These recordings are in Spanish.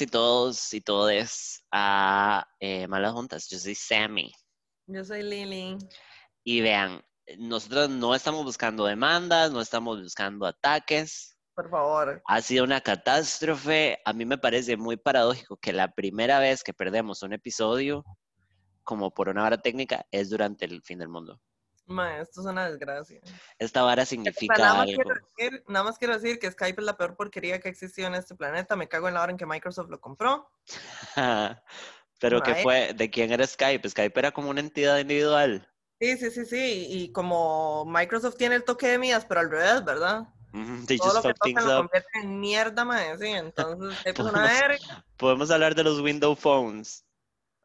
Todas y todos y todes a eh, Malas Juntas. Yo soy Sammy. Yo soy Lily. Y vean, nosotros no estamos buscando demandas, no estamos buscando ataques. Por favor. Ha sido una catástrofe. A mí me parece muy paradójico que la primera vez que perdemos un episodio, como por una hora técnica, es durante el fin del mundo. Ma, esto es una desgracia. Esta vara significa sea, nada, más algo. decir, nada más quiero decir que Skype es la peor porquería que ha existido en este planeta. Me cago en la hora en que Microsoft lo compró. Pero ¿qué Mae. fue? ¿De quién era Skype? Skype era como una entidad individual. Sí, sí, sí, sí. Y como Microsoft tiene el toque de mías, pero al revés, ¿verdad? Ujú, They Todo just lo que fuck things tocan lo up. convierte en mierda, mae. Sí, entonces Skype es una Podemos- verga. Podemos hablar de los Windows Phones.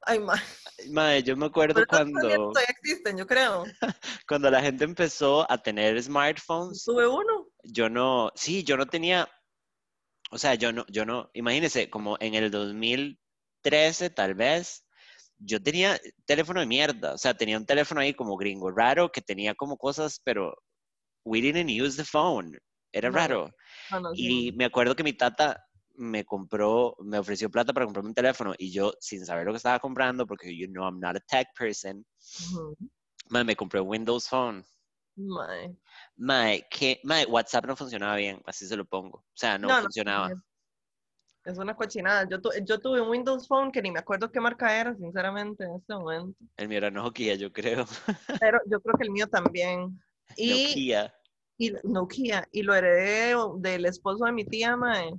Ay, ma. Mae, yo me acuerdo Pero cuando, todavía existen, yo creo. cuando la gente empezó a tener smartphones. Tuve uno. Yo no, sí, yo no tenía, o sea, yo no, yo no, imagínese, como en el 2013 tal vez, yo tenía teléfono de mierda, o sea, tenía un teléfono ahí como gringo raro que tenía como cosas, pero we didn't use the phone, era No. raro. No, Y me acuerdo que mi tata me compró, me ofreció plata para comprarme un teléfono y yo, sin saber lo que estaba comprando, porque you know I'm not a tech person, me compré un Windows Phone. Mae. Mae, que, mae, WhatsApp no funcionaba bien, así se lo pongo. O sea, no, funcionaba. Es- Es una cochinada. Yo, tu- yo tuve un Windows Phone que ni me acuerdo qué marca era, sinceramente, en este momento. El mío era Nokia, yo creo. Pero yo creo que el mío también. Y, Nokia. y Nokia. Y lo heredé del esposo de mi tía, mae,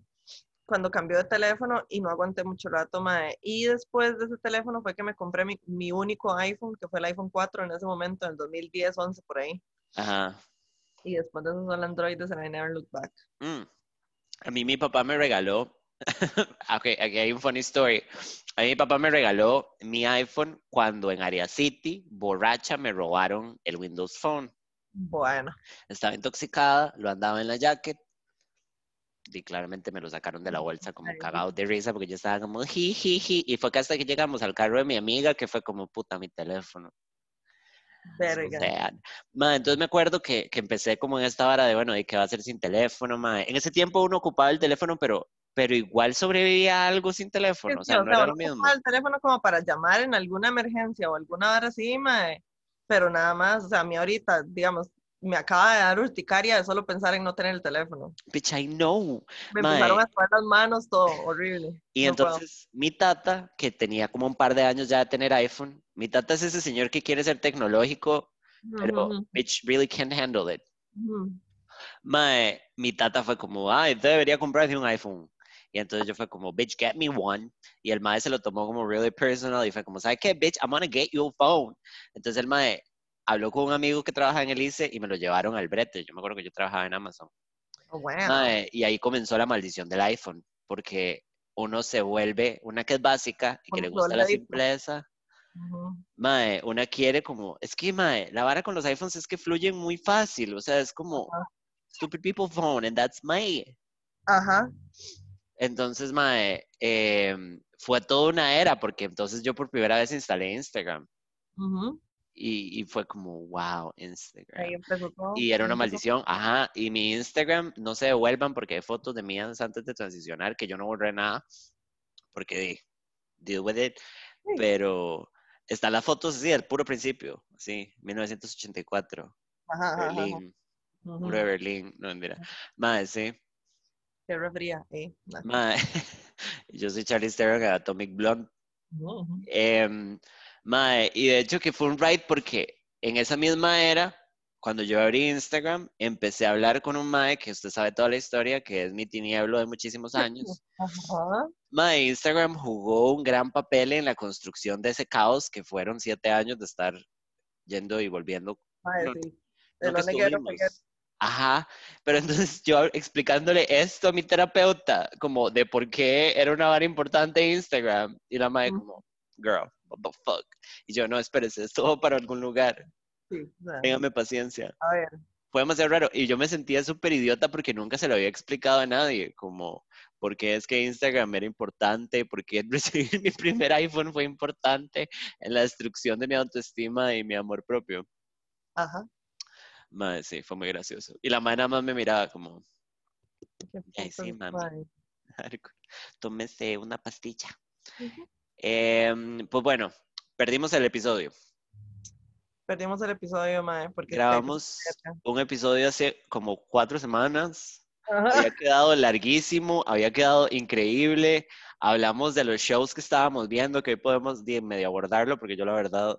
cuando cambió de teléfono y no aguanté mucho rato, mae. Y después de ese teléfono fue que me compré mi, mi único iPhone, que fue el iPhone 4 en ese momento, en el 2010, 11, por ahí. Ajá. Y después de eso solo Androides and I never look back. Mm. A mí mi papá me regaló. ok, aquí hay un funny story. A mí mi papá me regaló mi iPhone cuando en Area City, borracha, me robaron el Windows Phone. Bueno, Estaba intoxicada, lo andaba en la jacket. Y claramente me lo sacaron de la bolsa como cagado de risa porque yo estaba como jiji. Y fue que hasta que llegamos al carro de mi amiga que fue como puta mi teléfono. verga. sea, ma, entonces me acuerdo que, que empecé como en esta vara de, bueno, de qué va a ser sin teléfono, ma. En ese tiempo uno ocupaba el teléfono, pero, pero igual sobrevivía a algo sin Sí, teléfono, o sí, sea, o no sea, era lo mismo. ocupaba el teléfono como para llamar en alguna emergencia o alguna hora así, mae, pero nada más, o sea, a mí ahorita, digamos, me acaba de dar urticaria de solo pensar en no tener el teléfono. Bitch, I know. Me Mae. empezaron a sudar las manos, todo horrible. Y No puedo. entonces mi tata, que tenía como un par de años ya de tener iPhone, mi tata es ese señor que quiere ser tecnológico, pero Ujú, bitch really can't handle it. ujú. Mae, mi tata fue como, ay, usted debería comprarse un iPhone. Y entonces yo fue como, bitch, get me one. Y el mae se lo tomó como really personal y fue como, ¿sabes qué, bitch? I'm gonna get you a phone. Entonces el mae habló con un amigo que trabaja en el ICE y me lo llevaron al brete. Yo me acuerdo que yo trabajaba en Amazon. Oh, wow. Mae, y ahí comenzó la maldición del iPhone, porque uno se vuelve, una que es básica y que le gusta la simpleza, Ujú. mae, una quiere como, es que mae, la vara con los iPhones es que fluyen muy fácil, o sea, es como stupid people phone and that's my Ajá. Entonces, mae, em, fue toda una era, porque entonces yo por primera vez instalé Instagram. Y, y fue como, wow, Instagram. Ahí empezó todo. Y era una maldición, ajá, y mi Instagram, no se devuelvan porque hay fotos de mías antes de transicionar, que yo no borré nada, porque deal with it, Sí. pero están las fotos así, del puro principio, sí, 1984, Ajá, ajá, ajá. Berlín, Ujú. puro de Berlín, no, mira, mae, sí, Qué refería. Eh, mae, yo soy Charlie Theron Atomic Blonde. Em, mae, y de hecho que fue un ride porque en esa misma era, cuando yo abrí Instagram, empecé a hablar con un mae que usted sabe toda la historia, que es mi tinieblo de muchísimos años. Ajá. Mae, Instagram jugó un gran papel en la construcción de ese caos que fueron siete años de estar yendo y volviendo. Mae, No, sí. no Ajá, pero entonces yo explicándole esto a mi terapeuta, como de por qué era una vara importante Instagram, y la madre como, girl, what the fuck. Y yo, no, espérese, esto va para algún lugar, Sí, téngame paciencia. a ver, Fue demasiado raro, y yo me sentía súper idiota porque nunca se lo había explicado a nadie, como, por qué es que Instagram era importante, por qué recibir mi primer iPhone fue importante en la destrucción de mi autoestima y mi amor propio. ajá. Madre, sí, fue muy gracioso. Y la madre nada más me miraba como, Ay, sí, mami. Tómese una pastilla. Ujú. Em, pues bueno, perdimos el episodio. Perdimos el episodio, mae, porque Grabamos un episodio hace como cuatro semanas. Ajá. Había quedado larguísimo, había quedado increíble. Hablamos de los shows que estábamos viendo, que hoy podemos di- medio abordarlo, porque yo la verdad...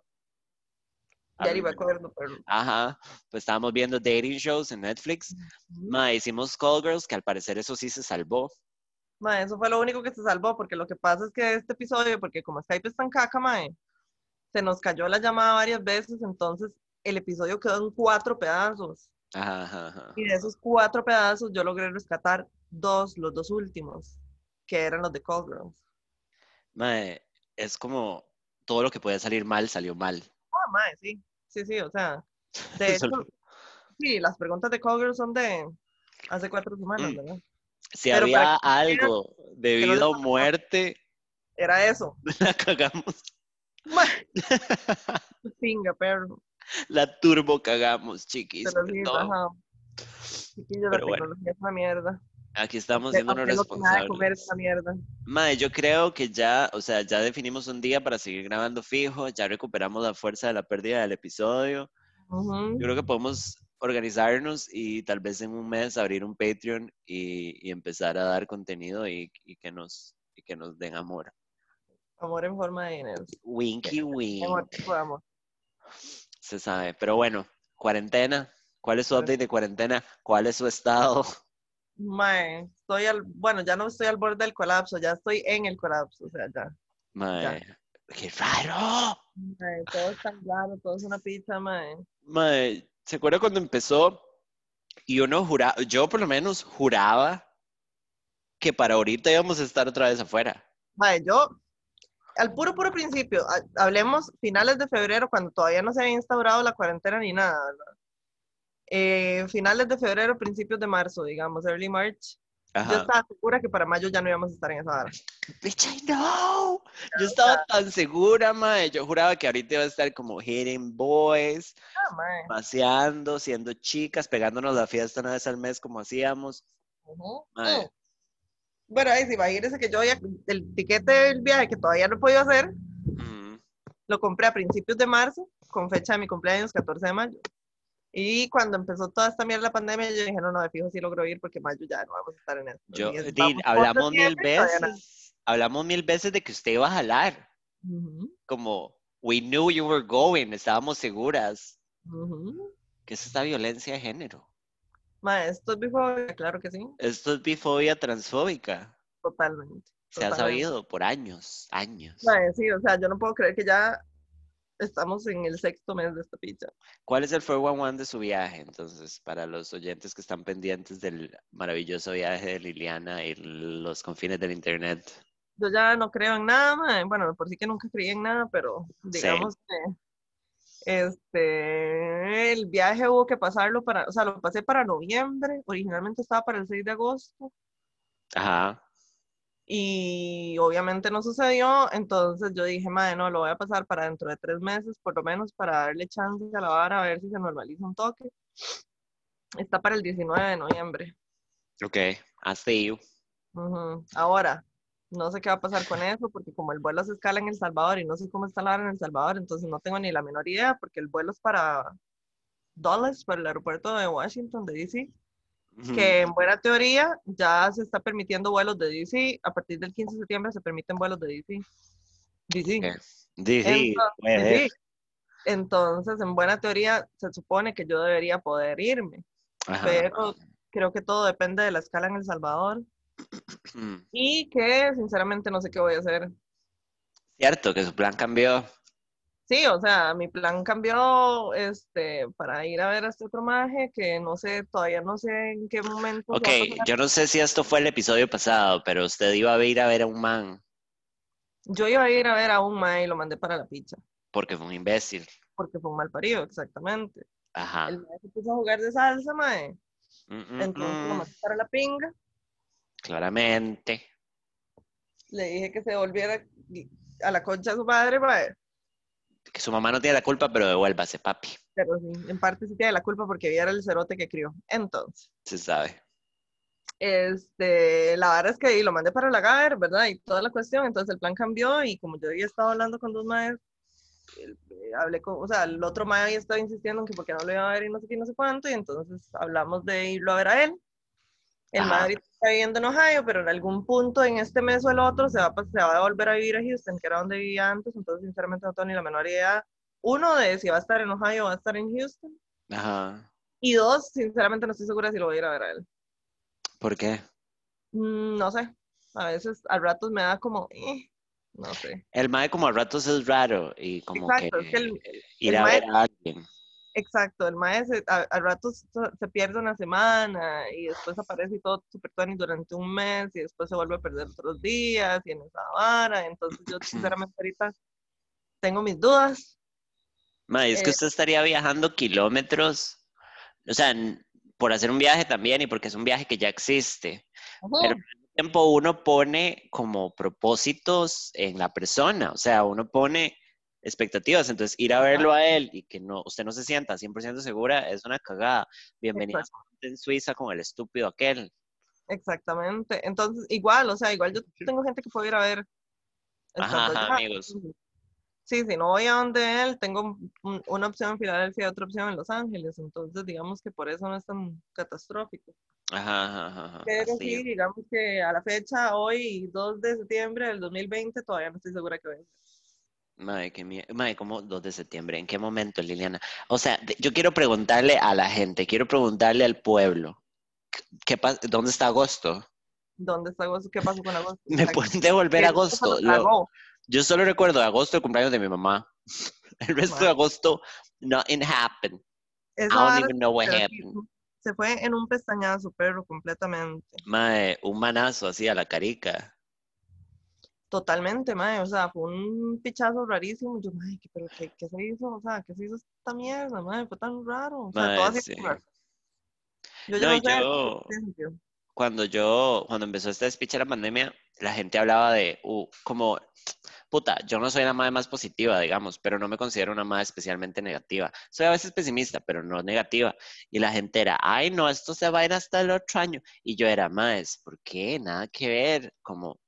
Ya al- acuerdo, pero. Ajá, pues estábamos viendo dating shows en Netflix. Ma, hicimos Call Girls, que al parecer eso sí se salvó. Mae, eso fue lo único que se salvó, porque lo que pasa es que este episodio, porque como Skype es tan caca, mae, se nos cayó la llamada varias veces, entonces el episodio quedó en cuatro pedazos. Ajá, ajá, ajá. Y de esos cuatro pedazos yo logré rescatar dos, los dos últimos, que eran los de Girls. Mae, es como todo lo que puede salir mal salió mal. Ah, mae, sí, sí, sí, o sea, de hecho, sí, las preguntas de Girls son de hace cuatro semanas, Mm. ¿verdad? Si Pero había algo de vida o muerte, Era eso. la cagamos. Pinga, perro. La turbo cagamos, chiquis. Digo, perdón. ajá. Chiquillos, la Pero bueno. tecnología es una mierda. Aquí estamos siendo unos comer responsables. mierda. Mae, yo creo que ya, o sea, ya definimos un día para seguir grabando fijo, ya recuperamos la fuerza de la pérdida del episodio. Yo creo que podemos organizarnos y tal vez en un mes abrir un Patreon y, y empezar a dar contenido y, y que nos, y que nos den amor. Amor en forma de dinero. Winky Amor, wink. tipo de amor. Se sabe. Pero bueno, cuarentena. ¿Cuál es su update de cuarentena? ¿Cuál es su estado? Mae, estoy al, bueno, ya no estoy al borde del colapso, ya estoy en el colapso, o sea, ya. Mae, qué raro. Mae, todo es tan raro, todo es una pizza, mae. Mae, ¿se acuerda cuando empezó? Y uno juraba, yo por lo menos juraba que para ahorita íbamos a estar otra vez afuera. Mae, yo, al puro, puro principio, ha- hablemos finales de febrero, cuando todavía no se había instaurado la cuarentena ni nada, ¿verdad? Eh, finales de febrero, principios de marzo, digamos, early March. Yo estaba segura que para mayo ya no íbamos a estar en esa hora. Bitch, I know. Yo estaba tan segura, mae. Yo juraba que ahorita iba a estar como hitting boys, mae. paseando, siendo chicas, pegándonos la fiesta una vez al mes como hacíamos. Ujú. Mae. Mm. Bueno, sí, imagínense que yo ya, el tiquete del viaje que todavía no he podido hacer, Mm, lo compré a principios de marzo, con fecha de mi cumpleaños, 14 de mayo. Y cuando empezó toda esta mierda la pandemia, yo dije, no, no, de fijo sí logro ir porque mayo ya no vamos a estar en esto. Yo, es- por hablamos mil veces, hablamos mil veces de que usted iba a jalar. Ujú, Como, we knew you were going, estábamos seguras. ujú. que es esta violencia de género? Ma, esto es bifobia, claro que sí, Esto es bifobia transfóbica. totalmente. Se ha Totalmente. sabido por años, años. Ma, sí, o sea, yo no puedo creer que ya estamos en el sexto mes de esta picha. ¿Cuál es el 411 de su viaje? Entonces, para los oyentes que están pendientes del maravilloso viaje de Liliana y los confines del internet. Yo ya no creo en nada, bueno, por sí que nunca creí en nada, pero Sí. digamos que este, el viaje hubo que pasarlo para, o sea, lo pasé para noviembre, originalmente estaba para el 6 de agosto, Ajá. Y obviamente no sucedió, entonces yo dije, madre, no, lo voy a pasar para dentro de tres meses, por lo menos para darle chance a la vara, a ver si se normaliza un toque. Está para el 19 de noviembre. Ok. I see you. Ahora, no sé qué va a pasar con eso, porque como el vuelo se escala en El Salvador y no sé cómo está la hora en El Salvador, entonces no tengo ni la menor idea, porque el vuelo es para Dulles, para el aeropuerto de Washington, de DC, Que en buena teoría ya se está permitiendo vuelos de DC, a partir del 15 de septiembre se permiten vuelos de DC. DC. Sí, Entonces, en buena teoría, se supone que yo debería poder irme, Ajá. pero creo que todo depende de la escala en El Salvador y que sinceramente no sé qué voy a hacer. Cierto que su plan cambió. Sí, o sea, mi plan cambió este, para ir a ver a este otro maje que no sé, todavía no sé en qué momento. Ok, yo no sé si esto fue el episodio pasado, pero usted iba a ir a ver a un man Yo iba a ir a ver a un maje y lo mandé para la pizza, porque fue un imbécil. porque fue un mal parido, exactamente. Ajá. El maje se puso a jugar de salsa, maje. Mm, mm, Entonces lo mm. mandé para la pinga. Claramente. Le dije que se volviera a la concha de su madre, maje. Que su mamá no tiene la culpa, pero devuélvase, papi. Pero sí, en parte sí tiene la culpa porque ella era el cerote que crió. Entonces, Se sabe. Este, la verdad es que ahí lo mandé para la GAER, ¿verdad? Y toda la cuestión, entonces el plan cambió y como yo había estado hablando con dos maestros, eh, hablé con, o sea, el otro maestro había estado insistiendo en que porque no lo iba a ver y no sé qué, no sé cuánto, y entonces hablamos de irlo a ver a él. El Ajá. Madrid está viviendo en Ohio, pero en algún punto en este mes o el otro se va, a pas- se va a volver a vivir a Houston, que era donde vivía antes, entonces sinceramente no tengo ni la menor idea. Uno, de si va a estar en Ohio o va a estar en Houston. Ajá. Y dos, sinceramente no estoy segura si lo voy a ir a ver a él. ¿Por qué? Mm, no sé, a veces a ratos me da como, eh, no sé. El mae como a ratos es raro y como Exacto, que es que el, ir el a mae- ver a alguien. Exacto, el maestro a, a ratos se- se pierde una semana y después aparece y todo super durante un mes y después se vuelve a perder otros días y en esa vara. Entonces yo sinceramente ahorita tengo mis dudas. Mae, es que Eh, usted estaría viajando kilómetros, o sea, por hacer un viaje también y porque es un viaje que ya existe. Pero al tiempo uno pone como propósitos en la persona, o sea, uno pone expectativas, entonces ir a verlo a él y que no, usted no se sienta 100% segura es una cagada. Bienvenida en Suiza con el estúpido aquel. Exactamente. Entonces, igual, o sea, igual yo tengo gente que puedo ir a ver. Ajá, amigos. Sí, si no voy a donde él, tengo un- una opción en Filadelfia y otra opción en Los Ángeles. Entonces, digamos que por eso no es tan catastrófico. Ajá, ajá, ajá, Pero así sí, digamos que a la fecha, hoy, 2 de septiembre del 2020, todavía no estoy segura que venga. Mae, qué mie- Mae, ¿cómo 2 de septiembre? ¿En qué momento, Liliana? O sea, de- yo quiero preguntarle a la gente, quiero preguntarle al pueblo, ¿qué ¿dónde está agosto? ¿Dónde está agosto? ¿Qué pasó con agosto? ¿Me pueden devolver ¿Qué- agosto? lo yo solo recuerdo agosto, el cumpleaños de mi mamá. El resto de Mae. agosto, nothing happened. I Esa don't vara even know what happened. se fue en un pestañazo, pero completamente. Mae, un manazo así a la carica. Totalmente, mae. O sea, fue un pichazo rarísimo. Yo, mae, ¿qué, pero qué, qué se hizo? O sea, ¿qué se hizo esta mierda, mae? Fue tan raro. O sea, todo así. sí. Yo No, ya no sé. cuando yo, cuando empezó este speech de la pandemia, la gente hablaba de, uh, como, puta, yo no soy la madre más positiva, digamos, pero no me considero una madre especialmente negativa. Soy a veces pesimista, pero no negativa. Y la gente era, ay, no, esto se va a ir hasta el otro año. Y yo era, más, ¿por qué? Nada que ver. Como,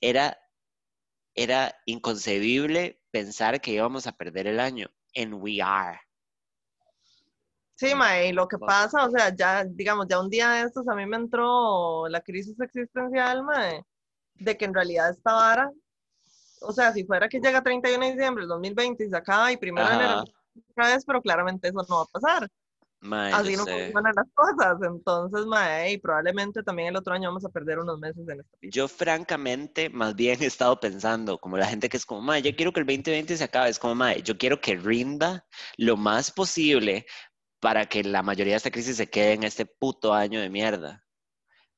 era, era inconcebible pensar que íbamos a perder el año. And we are. Sí, mae, y lo que pasa, o sea, ya, digamos, ya un día de estos a mí me entró la crisis existencial, mae, de que en realidad esta vara, o sea, si fuera que llega 31 de diciembre del 2020 y se acaba y primero de enero otra vez, pero claramente eso no va a pasar. Mae, Así yo no sé. funcionan las cosas. Entonces, mae, y probablemente también el otro año vamos a perder unos meses en esta pista. Yo francamente más bien he estado pensando, como la gente que es como, mae, yo quiero que el 2020 se acabe, es como, mae, yo quiero que rinda lo más posible para que la mayoría de esta crisis se quede en este puto año de mierda.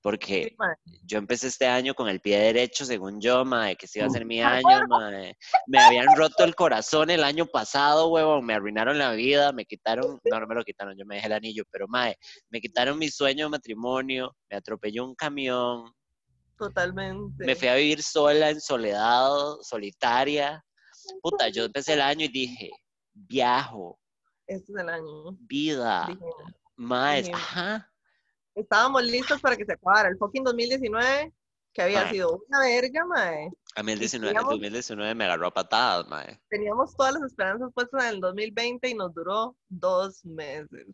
Porque Sí, mae. yo empecé este año con el pie derecho, según yo, mae, que este iba a ser mi año, mae. Me habían roto el corazón el año pasado, huevón, me arruinaron la vida, me quitaron, no, no me lo quitaron, yo me dejé el anillo, pero mae, me quitaron mi sueño de matrimonio, me atropelló un camión, Totalmente. me fui a vivir sola, en soledad, solitaria. Puta, yo empecé el año y dije, viajo, Este es el año. vida, más, dijimos. ajá. Estábamos listos para que se acabara el fucking 2019, que había Mae. sido una verga, mae. A mí el, Y 19, el teníamos- 2019 me agarró a patadas, mae. Teníamos todas las esperanzas puestas en el 2020 y nos duró dos meses.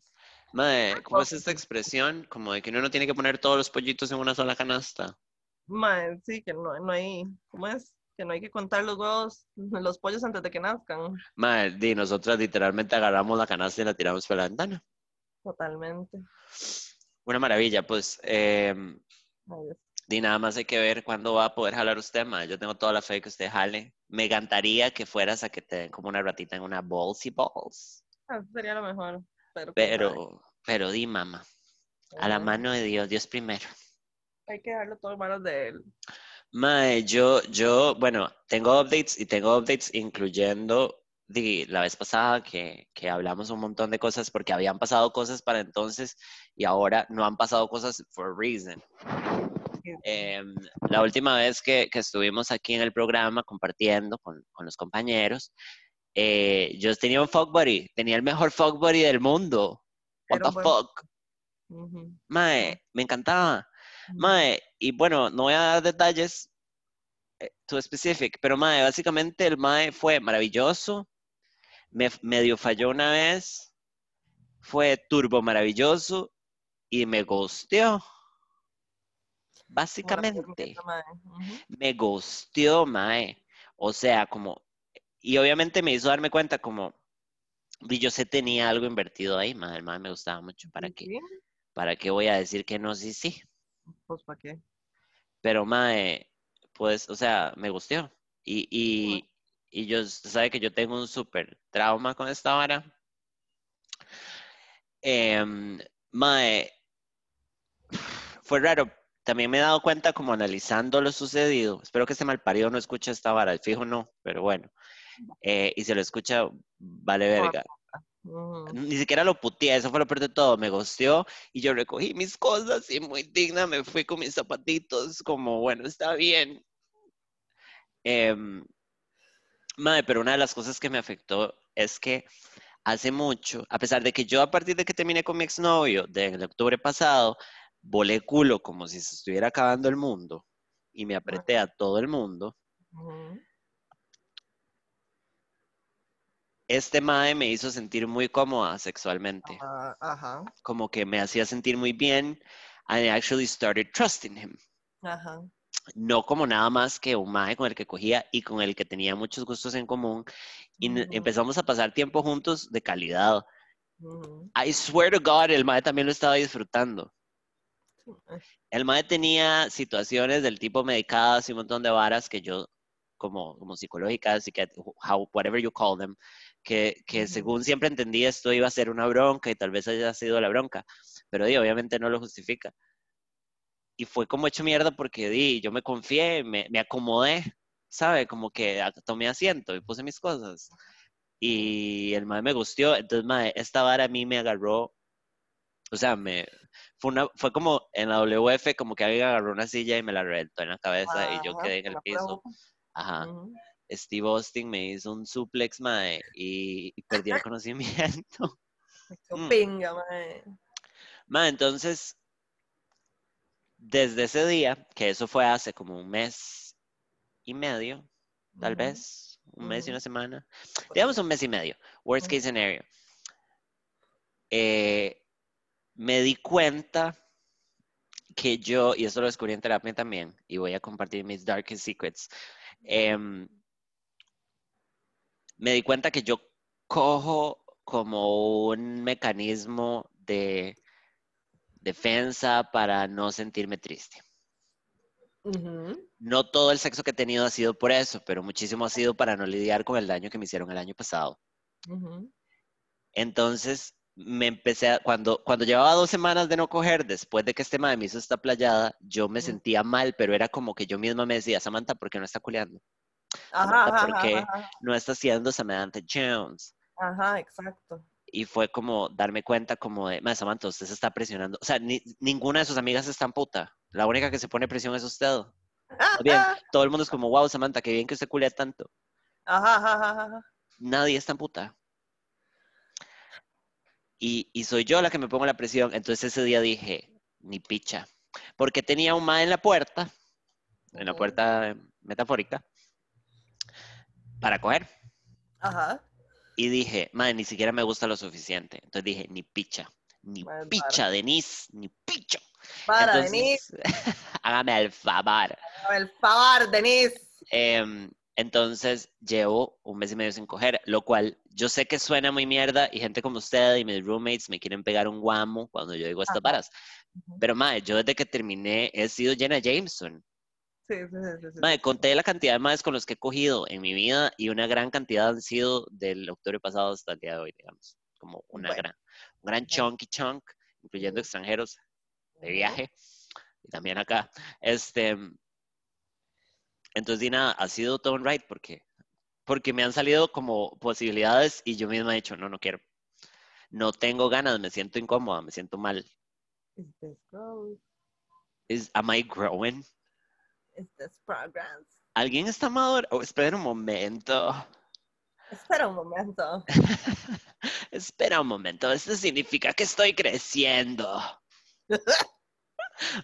Mae, ¿cómo es esta expresión? Como de que uno no tiene que poner todos los pollitos en una sola canasta. Mae, sí, que no, no hay, ¿cómo es? Que no hay que contar los huevos, los pollos antes de que nazcan. Mae, di, nosotras literalmente agarramos la canasta y la tiramos por la ventana. Totalmente. Una maravilla, pues. em, Ay, Dios. Di, nada más hay que ver cuándo va a poder jalar usted, mae. Yo tengo toda la fe que usted jale. Me encantaría que fueras a que te den como una ratita en una balls y balls. Ah, Eso sería lo mejor. Pero. Pero, pero di, mamá. A la mano de Dios, Dios primero. Hay que dejarlo todo en manos de él. Mae, yo, yo, bueno, tengo updates y tengo updates incluyendo di, la vez pasada que, que hablamos un montón de cosas porque habían pasado cosas para entonces y ahora no han pasado cosas for a reason. Em, la última vez que, que estuvimos aquí en el programa compartiendo con, con los compañeros, eh, yo tenía un fuck buddy, tenía el mejor fuck buddy del mundo. What the fuck? Ujú. Mae, me encantaba. Mae, y bueno, no voy a dar detalles eh, too specific, pero mae, básicamente el mae fue maravilloso, me medio falló una vez, fue turbo maravilloso y me gusteó. Básicamente, ujú. me gusteó, mae. O sea, como, y obviamente me hizo darme cuenta como, y yo sé tenía algo invertido ahí, mae, el mae me gustaba mucho, ¿para qué? ¿Para qué voy a decir que no? Sí, sí. Pues, ¿para qué? Pero, mae, pues, o sea, me gustó. Y, y, y yo, sabe que yo tengo un súper trauma con esta vara. Em, mae, fue raro. También me he dado cuenta como analizando lo sucedido. Espero que este malparido no escuche esta vara. El fijo no, pero bueno. Eh, y si lo escucha, vale verga. Ujú. Ni siquiera lo puteé, eso fue lo peor de todo. Me gosteó y yo recogí mis cosas y muy digna me fui con mis zapatitos, como bueno, está bien. Em, mae, pero una de las cosas que me afectó es que hace mucho, a pesar de que yo a partir de que terminé con mi exnovio del octubre pasado, volé culo como si se estuviera acabando el mundo y me apreté a todo el mundo, este mae me hizo sentir muy cómoda sexualmente, Ah, como que me hacía sentir muy bien. and I actually started trusting him. ajá. No como nada más que un mae con el que cogía y con el que tenía muchos gustos en común. Y empezamos a pasar tiempo juntos de calidad. I swear to God, el mae también lo estaba disfrutando. Eh, El mae tenía situaciones del tipo medicadas y un montón de varas que yo, como, como psicológicas, how, whatever you call them, que, que según siempre entendí esto iba a ser una bronca y tal vez haya sido la bronca, pero di, obviamente no lo justifica. Y fue como hecho mierda porque di, yo me confié, me, me acomodé, ¿sabe? Como que tomé asiento y puse mis cosas. Y el mae me gustó, entonces mae, esta vara a mí me agarró, o sea, me, fue, una, fue como en la WF, como que alguien agarró una silla y me la reventó en la cabeza y yo quedé en el piso. Ajá. Steve Austin me hizo un suplex, mae, y, y perdí el conocimiento. Qué pinga, mae. Mae, entonces, desde ese día, que eso fue hace como un mes y medio, tal vez, un mes y una semana, digamos un mes y medio, worst case scenario, eh, me di cuenta que yo, y esto lo descubrí en terapia también, y voy a compartir mis darkest secrets, em, me di cuenta que yo cojo como un mecanismo de defensa para no sentirme triste. No todo el sexo que he tenido ha sido por eso, pero muchísimo ha sido para no lidiar con el daño que me hicieron el año pasado. Entonces, me empecé a, cuando, cuando llevaba dos semanas de no coger, después de que este madre me hizo esta playada, yo me sentía mal, pero era como que yo misma me decía, Samantha, ¿por qué no está culeando? Ajá, Samantha, ajá, ¿por ajá, qué ajá, no está haciendo Samantha Jones? ajá, exacto. Y fue como darme cuenta como de, "Mae, Samantha, usted se está presionando. O sea, ni- ninguna de sus amigas está en puta. La única que se pone presión es usted. Más bien, todo el mundo es como, wow, Samantha, qué bien que usted culea tanto. Ajá, ajá, ajá. Nadie está en puta. Y, y soy yo la que me pongo la presión. Entonces ese día dije, ni picha. Porque tenía un ma en la puerta, en la puerta metafórica, para coger. Ajá. Y dije, madre, ni siquiera me gusta lo suficiente. Entonces dije, ni picha, ni Madre, picha, Denise, ni picha. Para, Denise. Entonces, hágame el favor. El favor, Denise. Em, entonces llevo un mes y medio sin coger, lo cual yo sé que suena muy mierda y gente como usted y mis roommates me quieren pegar un guamo cuando yo digo estas varas. Pero madre, yo desde que terminé he sido Jenna Jameson. Sí, sí, Madre, conté la cantidad de madres con los que he cogido en mi vida y una gran cantidad han sido del octubre pasado hasta el día de hoy, digamos. Como una Bueno. gran, un gran chunky chunk, incluyendo extranjeros de viaje y también acá. Este, entonces, di nada, ha sido todo un ride porque, porque me han salido como posibilidades y yo misma he dicho, no, no quiero. No tengo ganas, me siento incómoda, me siento mal. Is this growth? Is, am I growing? Is this progress? ¿Alguien está maduro? Oh, espera un momento. Espera un momento. espera un momento, esto significa que estoy creciendo.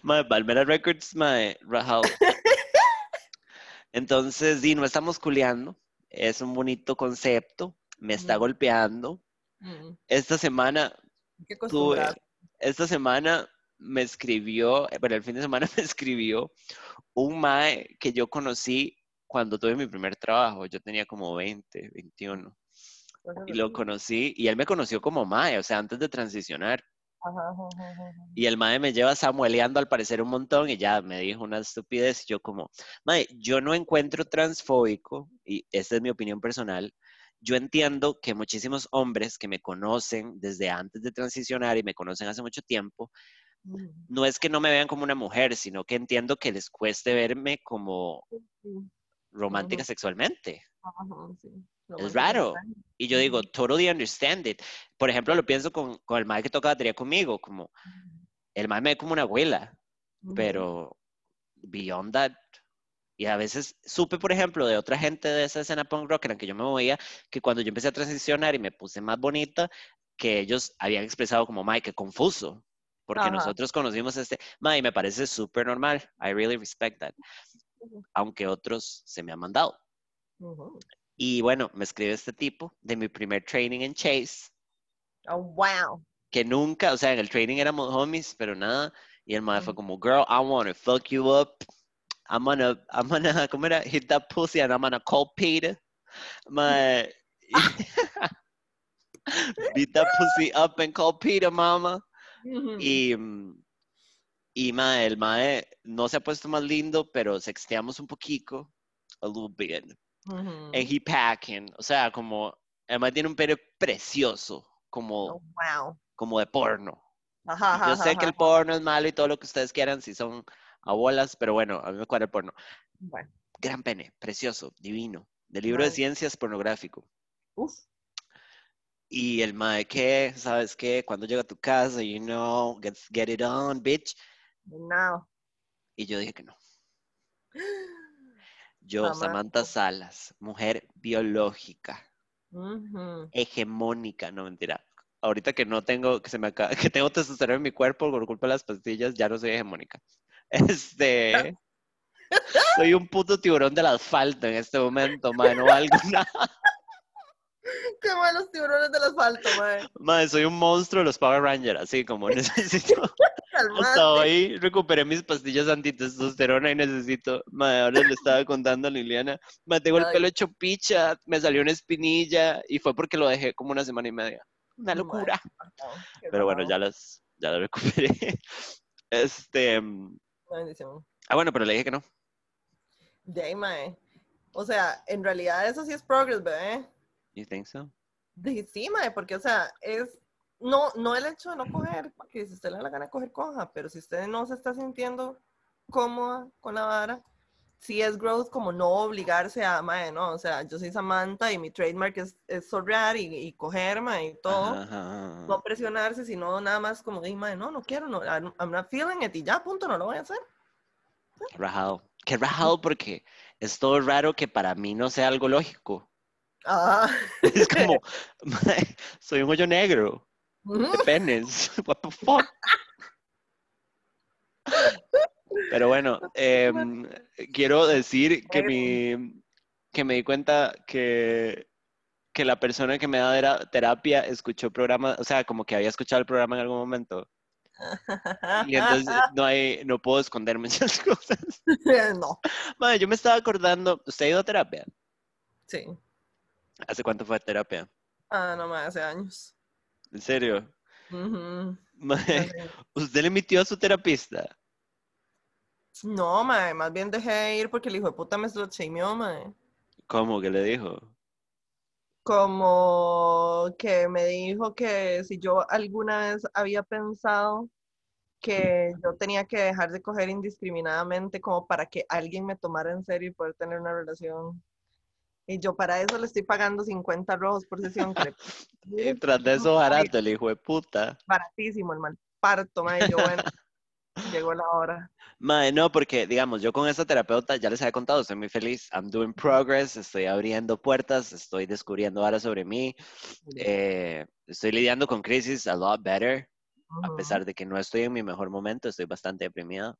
Mae, Palmera Records, mae, Rahal. Entonces, sí, no estamos culeando. Es un bonito concepto. Me está Mm. golpeando. Mm, Esta semana Qué tuve, esta semana me escribió, eh, bueno, el fin de semana me escribió un mae que yo conocí cuando tuve mi primer trabajo. Yo tenía como 20, 21. Y lo conocí, y él me conoció como mae, o sea, antes de transicionar. Y el mae me lleva samueleando al parecer un montón y ya me dijo una estupidez. Y yo como, mae, yo no encuentro transfóbico, y esta es mi opinión personal, yo entiendo que muchísimos hombres que me conocen desde antes de transicionar y me conocen hace mucho tiempo, no es que no me vean como una mujer, sino que entiendo que les cueste verme como mm, romántica sexualmente. sí. Lo Es raro. Y yo digo, totally understand it. Por ejemplo, lo pienso con, con el mae que toca batería conmigo, como el mae me ve como una abuela, Ujú. pero beyond that. Y a veces supe, por ejemplo, de otra gente de esa escena punk rock en la que yo me movía, que cuando yo empecé a transicionar y me puse más bonita, que ellos habían expresado como, Mae, qué confuso, porque Ajá. nosotros conocimos este, Mae, me parece súper normal. I really respect that. Aunque otros se me han mandado. Y bueno, me escribe este tipo de mi primer training en Chase, Oh, wow. que nunca, o sea, en el training éramos homies, pero nada. Y el mae fue como, girl, I wanna fuck you up. I'm gonna, I'm gonna, ¿cómo era? Hit that pussy and I'm gonna call Peter. Mae. Beat that pussy up and call Peter, mama. Y, y mae, el mae no se ha puesto más lindo, pero sexteamos un poquito, a little bit. And he packing, o sea, como, el mae tiene un pelo precioso, como, Oh, wow. como de porno. Ajá, yo ajá, sé que el porno es malo y todo lo que ustedes quieran si son abuelas, pero bueno, a mí me cuadra el porno. Bueno, Gran pene, precioso, divino, de libro de ciencias pornográfico. uf. Y el mae, ¿qué? ¿Sabes qué? Cuando llega a tu casa, you know, get, get it on, bitch. No. Y yo dije que no. Yo. Samantha Salas, mujer biológica, hegemónica, no mentira. Ahorita que no tengo, que se me acaba, que tengo testosterona en mi cuerpo por culpa de las pastillas, ya no soy hegemónica. Este, soy un puto tiburón del asfalto en este momento, mae, no valgo nada. Qué malos tiburones del asfalto, mae. Mae, soy un monstruo de los Power Rangers, así como necesito. Hasta hoy recuperé mis pastillas antitestosterona y necesito. Mae, ahora le estaba contando a Liliana. Me tengo el Ay. pelo hecho picha, me salió una espinilla y fue porque lo dejé como una semana y media. Una locura. Pero bueno, ya las, ya las recuperé. Este. mm, bendición. Ah, bueno, pero le dije que no. Ahí, mae. O sea, en realidad eso sí es progress, bebé. You think so? De, sí, mae, porque, o sea, es. No, no el hecho de no coger, porque si usted le da la gana de coger, coja, pero si usted no se está sintiendo cómoda con la vara, sí es growth como no obligarse a, mae, no, o sea, yo soy Samantha y mi trademark es, es sorrear y, y coger, mae, y todo. Ajá, ajá, ajá. No presionarse, sino nada más como, "Ey, mae, no, no quiero, no, I'm I'm not feeling it, y ya, punto, no lo voy a hacer. Rajado. Qué rajado porque es todo raro que para mí no sea algo lógico. Ah, Es como, soy un hoyo negro. de penes. What the fuck? Pero bueno, em, quiero decir que mi que me di cuenta que, que la persona que me da tera- terapia escuchó el programa, o sea, como que había escuchado el programa en algún momento. Y entonces no hay, no puedo esconder muchas cosas. no, Madre, yo me estaba acordando, ¿usted ha ido a terapia? sí. ¿Hace cuánto fue a terapia? Ah, no, mae, hace años. ¿En serio? Hace- ¿Usted le emitió a su terapista? No, mae, más bien dejé de ir porque el hijo de puta me shameó, mae. ¿Cómo que le dijo? Como que me dijo que si yo alguna vez había pensado que yo tenía que dejar de coger indiscriminadamente como para que alguien me tomara en serio y poder tener una relación. Y yo para eso le estoy pagando 50 rojos por sesión, Y tras de eso barato, el hijo de puta. baratísimo el mal parto, y Yo, bueno, llegó la hora. Mae, no, porque, digamos, yo con esta terapeuta ya les había contado, estoy muy feliz. I'm doing progress, estoy abriendo puertas, estoy descubriendo ahora sobre mí. eh, estoy lidiando con crisis a lot better. a pesar de que no estoy en mi mejor momento, estoy bastante deprimida.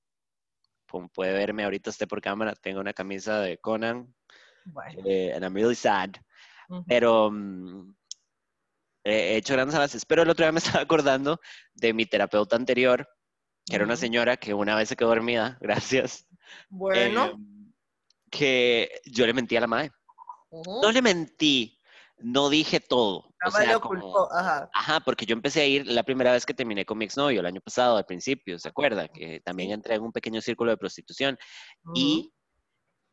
Como puede verme ahorita, esté por cámara, tengo una camisa de Conan, Bueno, eh, and I'm really sad. ujú. Pero mm, he hecho grandes avances. Pero el otro día me estaba acordando de mi terapeuta anterior, que era una señora que una vez se quedó dormida, gracias. Bueno, em, que yo le mentí a la madre. ujú. No le mentí, no dije todo. O más le sea, ocultó, como, ajá. ajá, porque yo empecé a ir la primera vez que terminé con mi exnovio, el año pasado, al principio, ¿se acuerda? Que también entré en un pequeño círculo de prostitución. Ujú. Y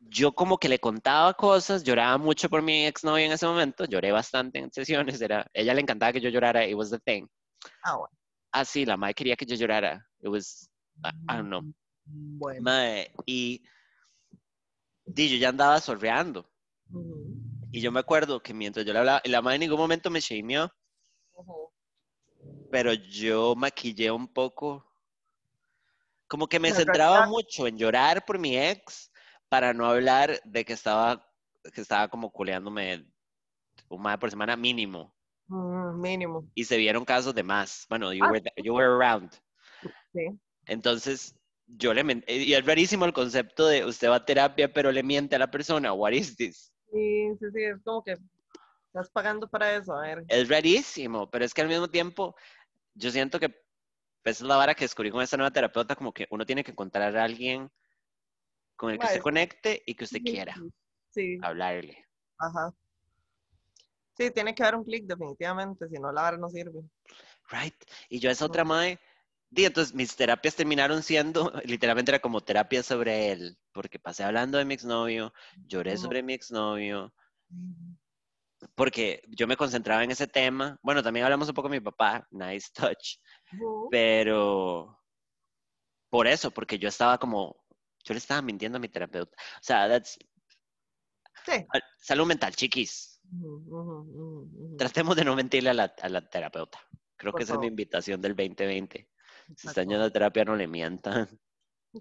yo como que le contaba cosas, lloraba mucho por mi exnovio en ese momento, lloré bastante en sesiones, era, ella le encantaba que yo llorara, it was the thing. Ah, bueno. Ah, sí, la madre quería que yo llorara, it was, I, I don't know. Bueno. Mae, y, di, yo ya andaba sorreando. Y yo me acuerdo que mientras yo le hablaba, y la madre en ningún momento me shameó, Ujú. pero yo maquillé un poco. Como que me centraba mucho en llorar por mi ex para no hablar de que estaba, que estaba como culeándome un mae por semana mínimo. Mm, mínimo. Y se vieron casos de más. Bueno, you, Ah, were, you were around. Sí. Entonces, yo le Y es rarísimo el concepto de usted va a terapia, pero le miente a la persona. What is this? Sí, sí, sí, es como que estás pagando para eso, a ver. Es rarísimo, pero es que al mismo tiempo, yo siento que esa es la vara que descubrí con esta nueva terapeuta, como que uno tiene que encontrar a alguien con el que usted conecte y que usted quiera sí, hablarle. ajá. Sí, tiene que dar un clic definitivamente, si no la vara no sirve. Right. Y yo esa otra madre, di, entonces mis terapias terminaron siendo, literalmente era como terapia sobre él, porque pasé hablando de mi exnovio, lloré sobre mi exnovio, porque yo me concentraba en ese tema. Bueno, también hablamos un poco de mi papá, nice touch, pero por eso, porque yo estaba como, yo le estaba mintiendo a mi terapeuta. O sea, that's, Sí. al- salud mental, chiquis. Tratemos de no mentirle a la, a la terapeuta. Creo Por que esa es mi invitación del 2020. Si están yendo a terapia, no le mientan.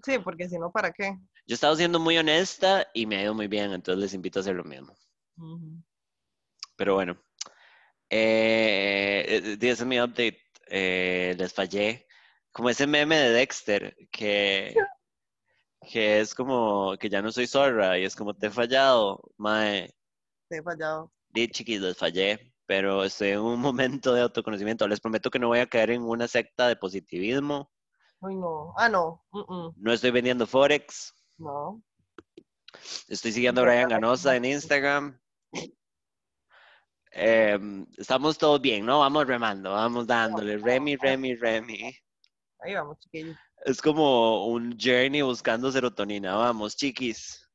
Sí, porque si no, ¿para qué? Yo he estado siendo muy honesta y me ha ido muy bien, entonces les invito a hacer lo mismo. Pero bueno, eh, eh, ese es mi update. Eh, les fallé. Como ese meme de Dexter, que, que es como que ya no soy zorra y es como te he fallado. Mae, Te he fallado. di chiquis, les fallé, pero estoy en un momento de autoconocimiento. Les prometo que no voy a caer en una secta de positivismo. Uy, no. Ah, no. No estoy vendiendo Forex. No. Estoy siguiendo a Brian Ganosa en Instagram. Em, estamos todos bien, ¿no? Vamos remando, vamos dándole. Remy, Remy, Remy. Ahí vamos, chiquillos. Es como un journey buscando serotonina. Vamos, chiquis.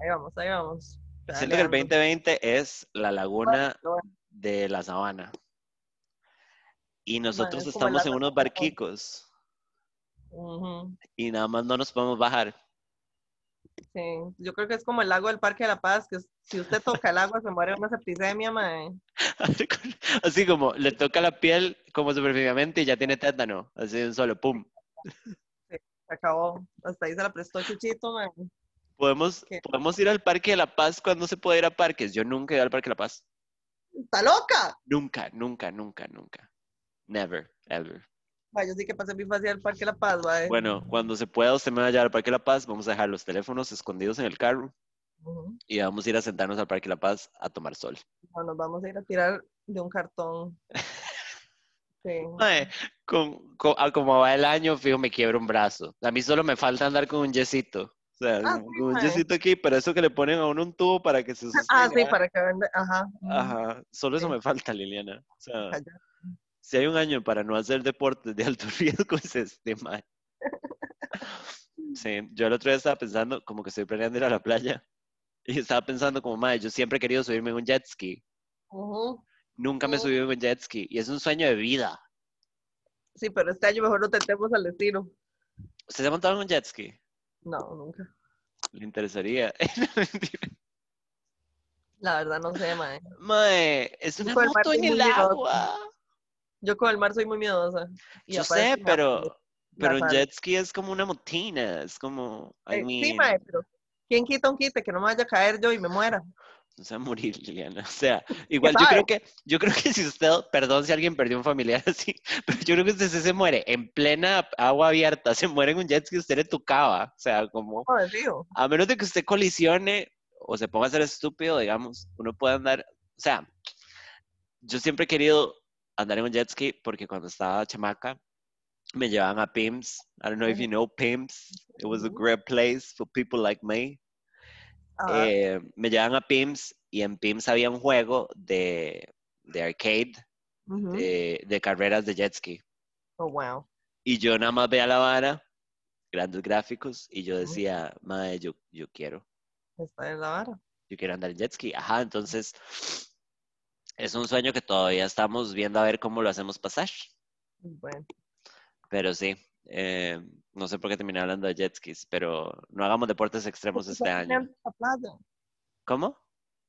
Ahí vamos, ahí vamos. Siento que el Pedaleando. 2020 es la laguna Bueno, bueno. de la sabana. Y nosotros es estamos en unos barquicos y nada más no nos podemos bajar. Sí, yo creo que es como el lago del Parque de la Paz, que si usted toca el agua se muere una septicemia, mae. Así como le toca la piel como superficialmente y ya tiene tétano. Así de un solo, pum. Se acabó. Hasta ahí se la prestó Chuchito, mae. Podemos, ¿Qué? podemos ir al Parque de la Paz cuando se puede ir a parques. Yo nunca he ido al Parque de la Paz. ¡Está loca! Nunca, nunca, nunca, nunca. Never, ever. Mae, yo sí que pasé mi fácil al Parque de la Paz, mae. Bueno, cuando se pueda, usted me va a llevar al Parque de la Paz. Vamos a dejar los teléfonos escondidos en el carro Ujú. y vamos a ir a sentarnos al Parque de la Paz a tomar sol. Bueno, nos vamos a ir a tirar de un cartón. Sí. Mae, con, con- a como va el año, fijo, me quiebro un brazo. A mí solo me falta andar con un yesito. O sea, Ah, sí, un mae. yesito aquí, pero eso que le ponen a uno un tubo para que se sostenga. Ah, sí, para que venda. Ajá. Ajá, solo eso me falta, Liliana. O sea, Calla. si hay un año para no hacer deportes de alto riesgo, es este, mae. Sí, yo el otro día estaba pensando, como que estoy planeando ir a la playa, y estaba pensando como, mae, yo siempre he querido subirme en un jet ski. Ujú. Nunca me he subido en un jet ski, y es un sueño de vida. Sí, pero este año mejor lo tentemos al destino. ¿Usted se ha montado en un jet ski? No, nunca. Le interesaría. La verdad no sé, mae. Mae, es una mar moto en el miedosa. agua. Yo con el mar soy muy miedosa. Y Yo sé, pero, pero un jet ski es como una motina, es como, I Eh, sí, mae, pero ¿Quién quita un quite que no me vaya a caer yo y me muera? No se va a morir, Liliana. O sea, igual yo creo que, yo creo que si usted, perdón si alguien perdió un familiar así, pero yo creo que usted se, muere en plena agua abierta, se muere en un jet ski, usted le tocaba. O sea, como, a menos de que usted colisione o se ponga a ser estúpido, digamos, uno puede andar, o sea, yo siempre he querido andar en un jet ski porque cuando estaba chamaca me llevaban a PIMS. I don't know if you know PIMS. It was a great place for people like me. Ajá. Eh, me llevaban a PIMS y en PIMS había un juego de, de arcade de, de carreras de jet ski. Oh, wow. Y yo nada más veía la vara, grandes gráficos, y yo decía, madre, yo, yo quiero. Está en la vara. yo quiero andar en jet ski. Ajá, entonces es un sueño que todavía estamos viendo a ver cómo lo hacemos pasar. Bueno. Pero sí, eh, no sé por qué terminé hablando de jet skis, pero no hagamos deportes extremos este año. ¿Cómo?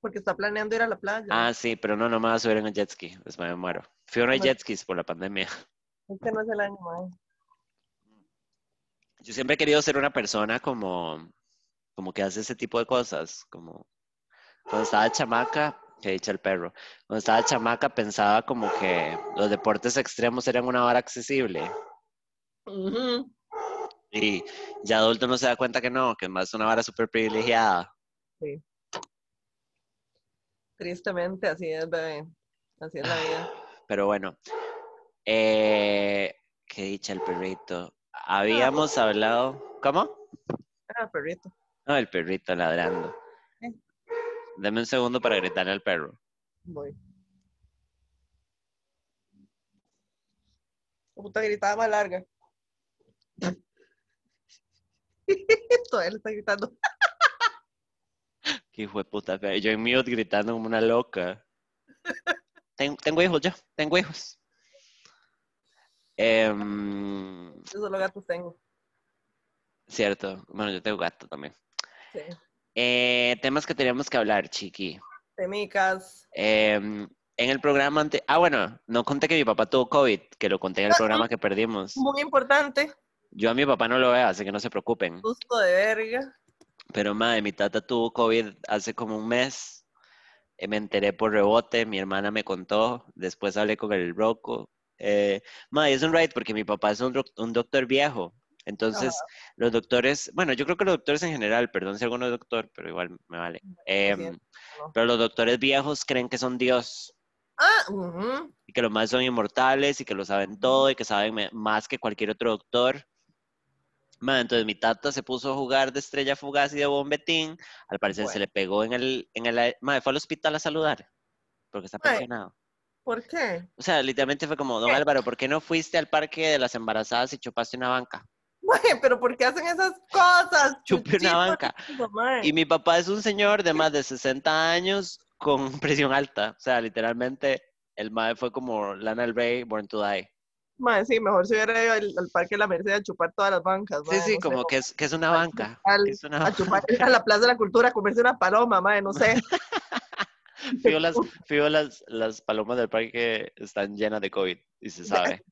Porque está planeando ir a la playa. Ah, sí, pero no, no me voy a subir en un jet ski, después me muero. Fui a unos Bueno. jet skis por la pandemia. Este no es el año, mae. Yo siempre he querido ser una persona como, como que hace ese tipo de cosas, como cuando estaba chamaca, que dicho el perro, cuando estaba chamaca pensaba como que los deportes extremos eran una vara accesible. Ujú. Y ya adulto no se da cuenta que no, que es más una vara súper privilegiada. Tristemente, así es, bebé. Así es la vida. Pero bueno, eh, qué dicha el perrito. Habíamos hablado, ¿cómo? Ah, perrito. No, el perrito ladrando. Eh. Dame un segundo para gritarle al perro. Voy. La puta gritada más larga. Todavía le está gritando. Qué hijo de puta. fea. Yo en mute gritando como una loca. Ten- tengo hijos yo, tengo hijos. Em, Yo solo gatos tengo. cierto. Bueno, yo tengo gato también. Sí. Eh, temas que teníamos que hablar, chiqui. Temicas. Em, en el programa ante... Ah, bueno, no conté que mi papá tuvo COVID, que lo conté en el programa que perdimos. Muy importante. Yo a mi papá no lo veo, así que no se preocupen. Susto de verga. Pero, madre, mi tata tuvo COVID hace como un mes. Eh, me enteré por rebote, mi hermana me contó, después hablé con el Rocco. Eh, madre, es un right porque mi papá es un, doc- un doctor viejo. Entonces, los doctores, bueno, yo creo que los doctores en general, perdón si alguno es doctor, pero igual me vale. Em, no. pero los doctores viejos creen que son Dios Ah, y que los más son inmortales y que lo saben todo y que saben más que cualquier otro doctor. Ma, entonces mi tata se puso a jugar de estrella fugaz y de bombetín. Al parecer se le pegó en el, en el, ma, fue al hospital a saludar porque está pensionado. ¿Por qué? O sea, literalmente fue como, don ¿Qué? Álvaro, ¿por qué no fuiste al parque de las embarazadas y chupaste una banca? Mae, pero ¿por qué hacen esas cosas? Chupé una banca. Y mi papá es un señor de más de 60 años con presión alta. O sea, literalmente el mae fue como Lana del Rey, Born to Die. Mae, sí, mejor se hubiera ido al, al Parque de la Merced a chupar todas las bancas. Sí, mae, sí, no sé, como que es, que es una banca. al- que es una a chupar a la Plaza de la Cultura a comerse una paloma, mae, no sé. Fijo, las, fijo las, las palomas del parque están llenas de COVID y se sabe.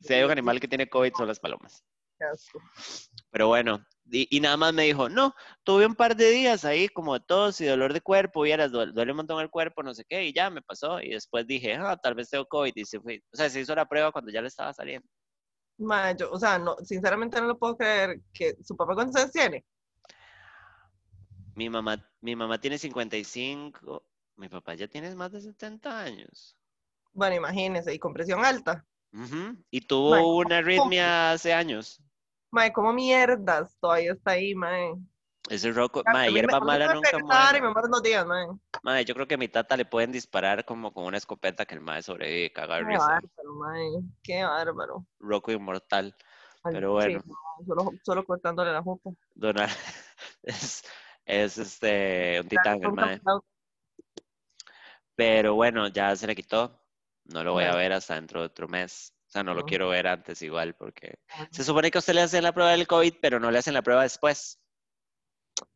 Si hay un animal que tiene COVID son las palomas. Asco. Pero bueno, y, y nada más me dijo, no, tuve un par de días ahí como de tos y dolor de cuerpo, vieras, duele, duele un montón el cuerpo, no sé qué, y ya me pasó. Y después dije, ah, tal vez tengo COVID. Y se fue, o sea, se hizo la prueba cuando ya le estaba saliendo. Mae, yo, o sea, no, sinceramente no lo puedo creer que su papá cuántos años tiene. Mi mamá, mi mamá tiene 55, mi papá ya tiene más de 70 años. Bueno, imagínese, y con presión alta. Y tuvo una arritmia hace años. Mae, ¿cómo mierdas todavía está ahí, mae? Ese roco, mae, me- hierba mí mala me nunca Y me muere. días, mae. Mae, yo creo que a mi tata le pueden disparar como con una escopeta que el mae sobrevive, caga Qué risa. bárbaro, mae. Qué bárbaro. Rocco inmortal. Ay, Pero sí, bueno. no, solo, solo cortándole la jupa. Donald es, es este un titán el mae. Pero bueno, ya se le quitó. No lo voy a ver hasta dentro de otro mes. O sea, no lo quiero ver antes igual porque se supone que a usted le hacen la prueba del COVID, pero no le hacen la prueba después.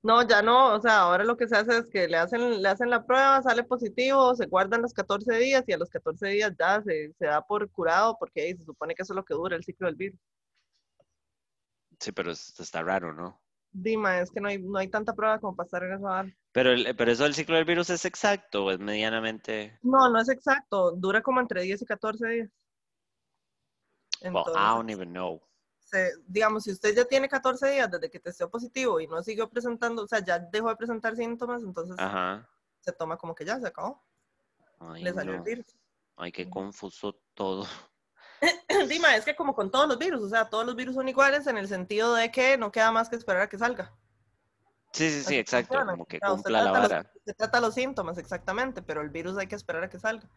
No, ya no, o sea, ahora lo que se hace es que le hacen, le hacen la prueba, sale positivo, se guardan los 14 días y a los 14 días ya se, se da por curado porque ahí se supone que eso es lo que dura el ciclo del virus. Sí, pero es- está raro, ¿no? Dima, es que no hay, no hay tanta prueba como para estar en esa. Pero, el- pero eso del ciclo del virus es exacto o es medianamente. No, no es exacto. Dura como entre 10 y 14 días. Well, I don't Entonces, even know. se- digamos, si usted ya tiene 14 días desde que testeó positivo y no siguió presentando, o sea, ya dejó de presentar síntomas, entonces se toma como que ya se acabó. Ay, Le salió el virus. Ay, qué confuso todo. Dima, es que como con todos los virus, o sea, todos los virus son iguales en el sentido de que no queda más que esperar a que salga. Sí, sí, sí, Así exacto. funciona. Como que cumpla la los- vara. Se trata los síntomas, exactamente, pero el virus hay que esperar a que salga.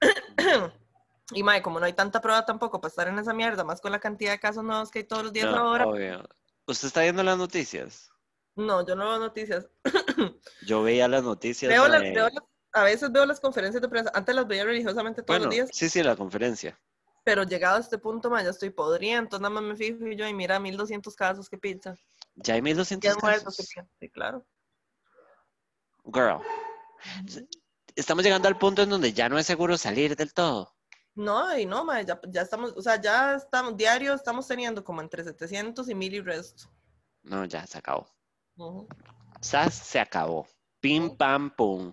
y Mae, como no hay tanta prueba tampoco para estar en esa mierda, más con la cantidad de casos nuevos que hay todos los días No, ahora. obvio. ¿Usted está viendo las noticias? No, yo no veo noticias. Yo veía las noticias. Veo las- veo las- a veces veo las conferencias de prensa. Antes las veía religiosamente todos Bueno, los días, sí, sí, la conferencia. pero llegado a este punto, mae, ya estoy podrida. Entonces nada más me fijo y yo, y mira, 1200 casos, qué pizza. Ya hay 1200 10 muertos, qué casos. pizza. Sí, claro. Girl. Estamos llegando al punto en donde ya no es seguro salir del todo. No, y no, mae, ya, ya estamos, o sea, ya estamos, diario estamos teniendo como entre 700 y 1000 y resto. No, ya se acabó. Ujú, SAS se acabó. Pim, pam, pum.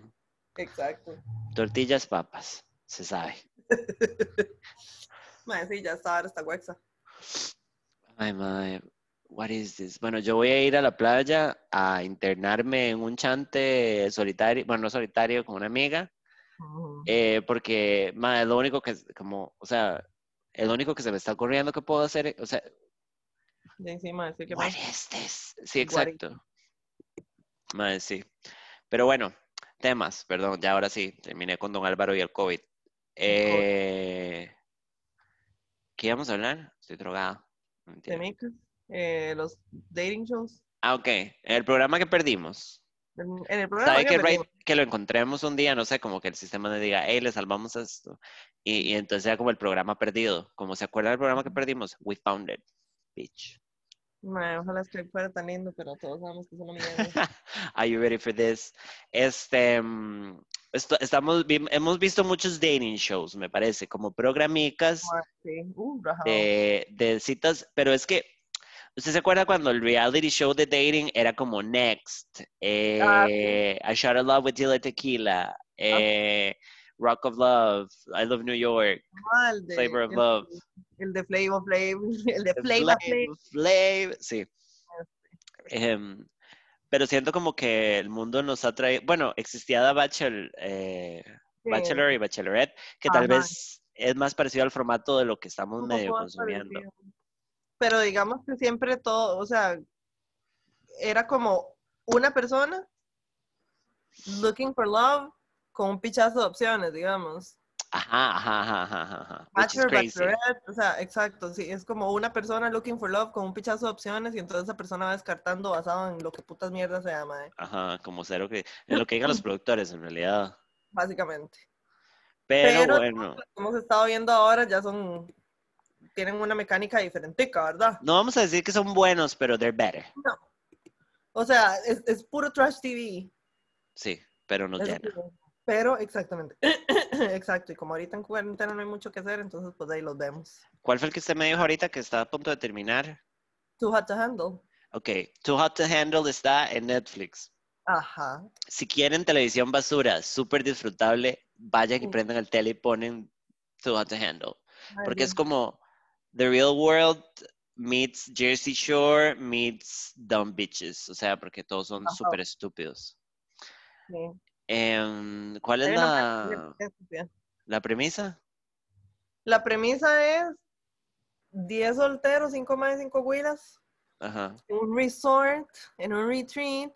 Exacto. Tortillas, papas. Se sabe. Mae, sí, ya está, ahora está huexa. Ay, madre. What is this? Bueno, yo voy a ir a la playa a internarme en un chante solitario, bueno, no solitario, con una amiga, Ujú. eh, porque, madre, lo único que, como, o sea, el único que se me está ocurriendo que puedo hacer, o sea, Sí, sí, mae, sí, ¿qué what is this? Sí, exacto. Madre, sí. Pero bueno, temas, perdón, ya ahora sí, terminé con Don Álvaro y el COVID. Eh, ¿Qué íbamos a hablar? Estoy drogado. No De eh, los dating shows. Ah, ok. El programa que perdimos. En, el programa ¿Sabe que perdimos. que lo encontremos un día? No sé, como que el sistema nos diga, hey, le salvamos esto. Y, y entonces era como el programa perdido. Como se acuerda del programa que perdimos? We found it, bitch. Mae, ojalá que fuera tan lindo, pero todos sabemos que es una mierda. Are you ready for this? Este, mm, esto- estamos, hemos visto muchos dating shows, me parece, como programicas sí, uh, de, de citas, pero es que, ¿usted se acuerda cuando el reality show de dating era como Next, Ah, sí. eh, I Shot a Love with Dila Tequila, eh, Rock of Love, I Love New York, Ah, de, Flavor of el- Love, El de Flavor Flav, el de Flavor Flav. Flav, sí. Em, pero siento como que el mundo nos ha traído, bueno, existía The Bachelor, eh, Sí, Bachelor y Bachelorette, que tal vez es más parecido al formato de lo que estamos medio consumiendo. parecido. Pero digamos que siempre todo, o sea, era como una persona looking for love con un pichazo de opciones, digamos. Ajá, ajá, ajá, ajá, Bachelor, bachelorette, o sea, exacto, sí, es como una persona looking for love con un pichazo de opciones y entonces esa persona va descartando basado en lo que putas mierdas se llama, eh, Ajá, como cero que, en lo que digan los productores en realidad. básicamente. Pero, Pero- bueno, Como hemos estado viendo ahora, ya son, tienen una mecánica diferente, ¿verdad? no vamos a decir que son buenos, pero they're better. O sea, es, es puro trash TV. Sí, pero Eso llena. sí, Pero, exactamente. Exacto. Y como ahorita en cuarentena no hay mucho que hacer, entonces pues ahí los vemos. ¿Cuál fue el que usted me dijo ahorita que está a punto de terminar? Too hot to handle. Ok, Too Hot to Handle está en Netflix. Ajá. Si quieren televisión basura, súper disfrutable, vayan y Mm. prendan el tele y ponen Too Hot to Handle. Porque es como The Real World meets Jersey Shore meets Dumb Bitches. O sea, porque todos son súper estúpidos. Sí. Em, ¿Cuál es la, la premisa? La premisa es 10 solteros, 5 más 5 huilas, Ajá, un resort, en un retreat,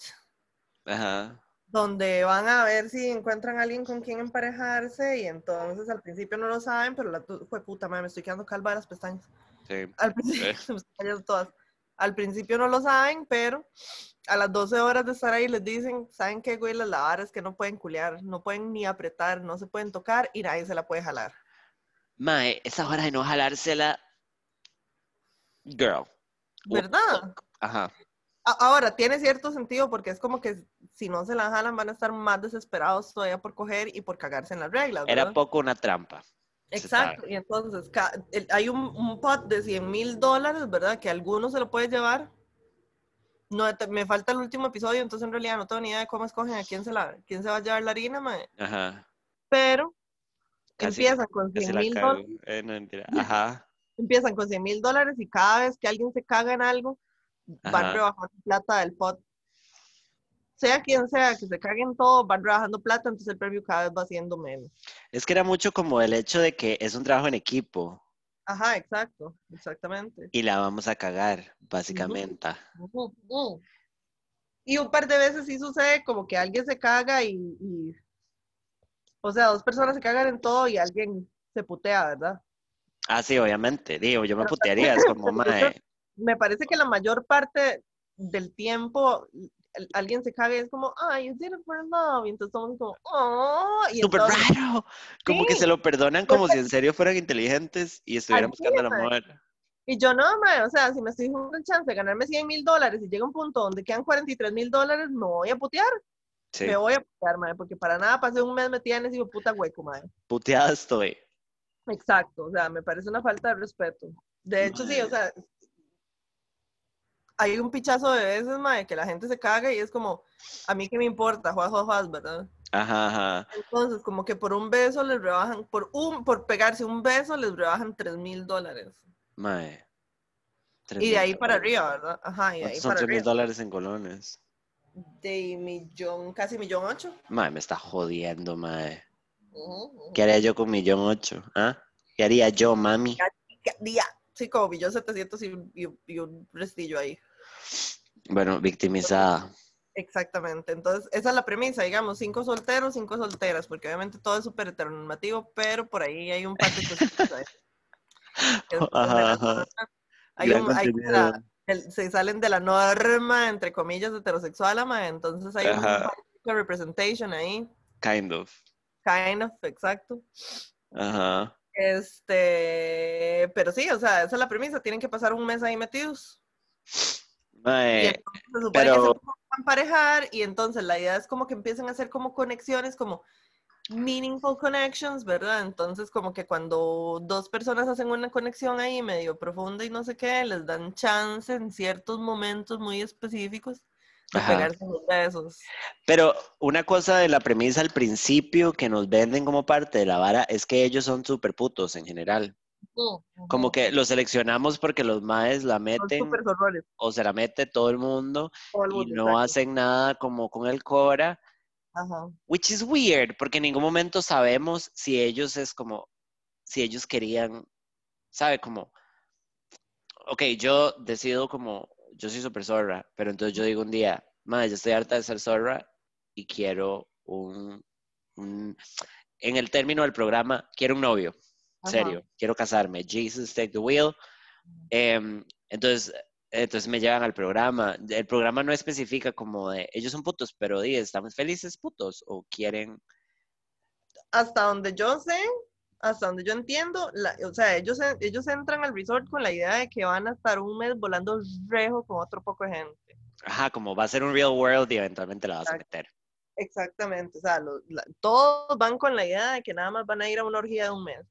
ajá. Donde van a ver si encuentran a alguien con quien emparejarse y entonces al principio no lo saben, pero la fue puta madre, me estoy quedando calva de las pestañas. Sí. Al principio, todas. Al no lo saben, pero a las 12 horas de estar ahí les dicen, ¿saben qué, güey? Las lavaras es que no pueden culear, no pueden ni apretar, no se pueden tocar y nadie se la puede jalar. Mae, esa hora de no jalársela. Girl. ¿Verdad? Ajá. Ahora, tiene cierto sentido porque es como que si no se la jalan van a estar más desesperados todavía por coger y por cagarse en las reglas. Era ¿verdad? poco una trampa. Exacto, y entonces hay un, un pot de 100 mil dólares, ¿verdad? Que alguno se lo puede llevar No, me falta el último episodio, entonces en realidad no tengo ni idea de cómo escogen a quién se, la, quién se va a llevar la harina, mae. Ajá. Pero Casi- empiezan con Casi 100 la mil dólares. Eh, no. Ajá. Empiezan con 100 mil dólares y cada vez que alguien se caga en algo, van rebajando plata del pot. Sea quien sea que se cague en todo, van rebajando plata, entonces el premio cada vez va siendo menos. Es que era mucho como el hecho de que es un trabajo en equipo Ajá, exacto, exactamente. y la vamos a cagar, básicamente. Y un par de veces sí sucede como que alguien se caga y, y- o sea, dos personas se cagan en todo y alguien se putea, ¿verdad? Ah, sí, obviamente. Digo, yo me putearía, es como, mae, Me parece que la mayor parte del tiempo alguien se caga y es como, ay, you did it for love, y entonces todos como, oh, y súper raro. Como que Sí. se lo perdonan como si en serio fueran inteligentes y estuvieran Así buscando el es, mae. amor. y yo no, mae, o sea, si me estoy dando el chance de ganarme 100 mil dólares y llega un punto donde quedan 43 mil dólares, me voy a putear, Sí, me voy a putear, mae, porque para nada pasé un mes metida en ese puta hueco, mae. puteada estoy. Exacto, o sea, me parece una falta de respeto. De hecho, sí, o sea, hay un pichazo de veces, mae, que la gente se caga y es como, a mí qué me importa, juaz, juaz, juaz, ¿verdad? Ajá, ajá. Entonces, como que por un beso les rebajan, por un, por pegarse un beso les rebajan 3 mil dólares. Mae. Y de ahí para arriba, ¿verdad? Ajá, y de ahí ¿Cuántos son para tres mil arriba. dólares en colones? De millón, casi millón ocho. Mae, me está jodiendo, mae. ¿Qué haría yo con millón ocho? ¿Ah? ¿Qué haría yo, mami? ¿Qué día? Sí, como millón setecientos y un restillo ahí. Bueno, victimizada. Exactamente. Entonces, esa es la premisa, digamos, cinco solteros, cinco solteras, porque obviamente todo es súper heteronormativo, pero por ahí hay un par de es Ajá. Hay un- hay una- el- se salen de la norma, entre comillas, heterosexual, ama, entonces hay Ajá. un representation ahí, Kind of. kind of, exacto. Ajá. Este, pero sí, o sea, esa es la premisa, tienen que pasar un mes ahí metidos. Y entonces se supone pero- que se pueden emparejar y entonces la idea es como que empiecen a hacer como conexiones, como meaningful connections, ¿verdad? Entonces como que cuando dos personas hacen una conexión ahí medio profunda y no sé qué, les dan chance en ciertos momentos muy específicos de pegarse los besos. Pero una cosa de la premisa al principio que nos venden como parte de la vara es que ellos son súper putos en general. Como que los seleccionamos porque los maes la meten o se la mete todo el mundo todo el y no exacto. hacen nada como con el Cora, Ajá. which is weird porque en ningún momento sabemos si ellos es como, si ellos querían, ¿sabe? Como, ok, yo decido como, yo soy súper zorra, pero entonces yo digo un día, madre, yo estoy harta de ser zorra y quiero un, un- en el término del programa, quiero un novio, Ajá. serio, quiero casarme, Jesus, take the wheel. Em, entonces, entonces me llevan al programa. El programa no especifica como de, ellos son putos, pero di, ¿estamos felices putos? ¿O quieren? hasta donde yo sé, hasta donde yo entiendo, la- o sea, ellos, ellos entran al resort con la idea de que van a estar un mes volando rejo con otro poco de gente. Ajá, como va a ser un real world y eventualmente la vas a meter. Exactamente, o sea, lo- la- todos van con la idea de que nada más van a ir a una orgía de un mes.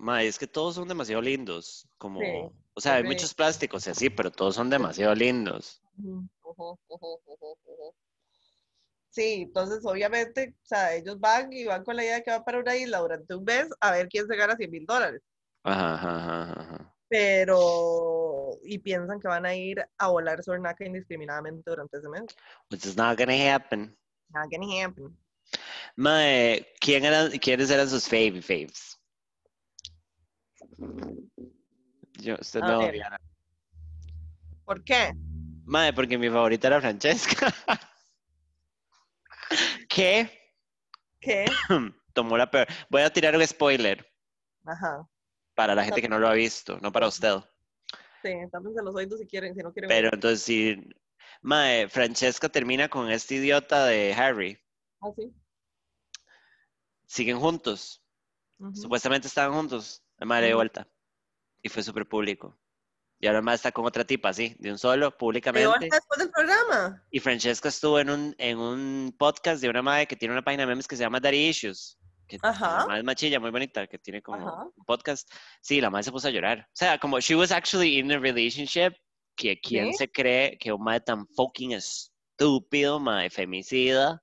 Ma, es que todos son demasiado lindos. Como, Sí, o sea, hay muchos plásticos y así, pero todos son demasiado lindos. Sí, entonces obviamente, o sea, ellos van y van con la idea de que van para una isla durante un mes a ver quién se gana 100 mil dólares. Ajá, ajá, ajá. Pero, y piensan que van a ir a volar sornaca indiscriminadamente durante ese mes. Which is not gonna happen. Not gonna happen. Mae, ¿quién eran, ¿quiénes eran sus fave faves? Yo, usted me odiará. ¿Por qué? Mae, porque mi favorita era Francesca. ¿Qué? ¿Qué? Tomó la peor. Voy a tirar un spoiler Ajá. para la gente que no lo ha visto, no para usted. Sí, tápense los oídos si quieren, si no quieren. Pero entonces sí. Mae, Francesca termina con este idiota de Harry. Ah, sí. Siguen juntos. Supuestamente estaban juntos. La madre de vuelta. Y fue súper público. Y ahora más está con otra tipa, así, de un solo, ¿Llegó públicamente. hasta después del programa? Y Francesca estuvo en un, en un podcast de una madre que tiene una página de memes que se llama Daddy Issues. Que Ajá. Madre es machilla, muy bonita, que tiene como Ajá. un podcast. Sí, la madre se puso a llorar. O sea, como she was actually in a relationship que quién se cree que un mae tan fucking estúpido, mae, femicida,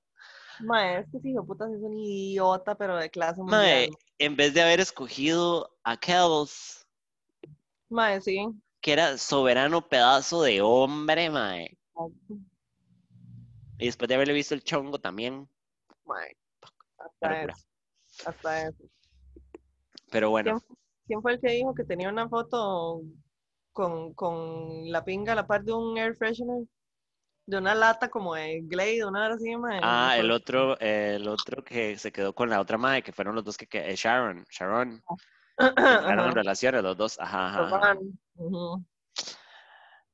Mae, es que hijo de puta es un idiota, pero de clase mae, mundial. En vez de haber escogido a Kells, Mae, sí. que era soberano pedazo de hombre, mae, y después de haberle visto el chongo también, Mae, eso. Hasta eso. pero bueno, ¿Quién, quién fue el que dijo que tenía una foto con, con la pinga a la par de un air freshener? De una lata como de Glade, una hora así, mae. ah, el otro, el otro que se quedó con la otra mae, que fueron los dos que, que eh, Sharon, Sharon, Ajá, terminaron en relaciones los dos, ajá, ajá,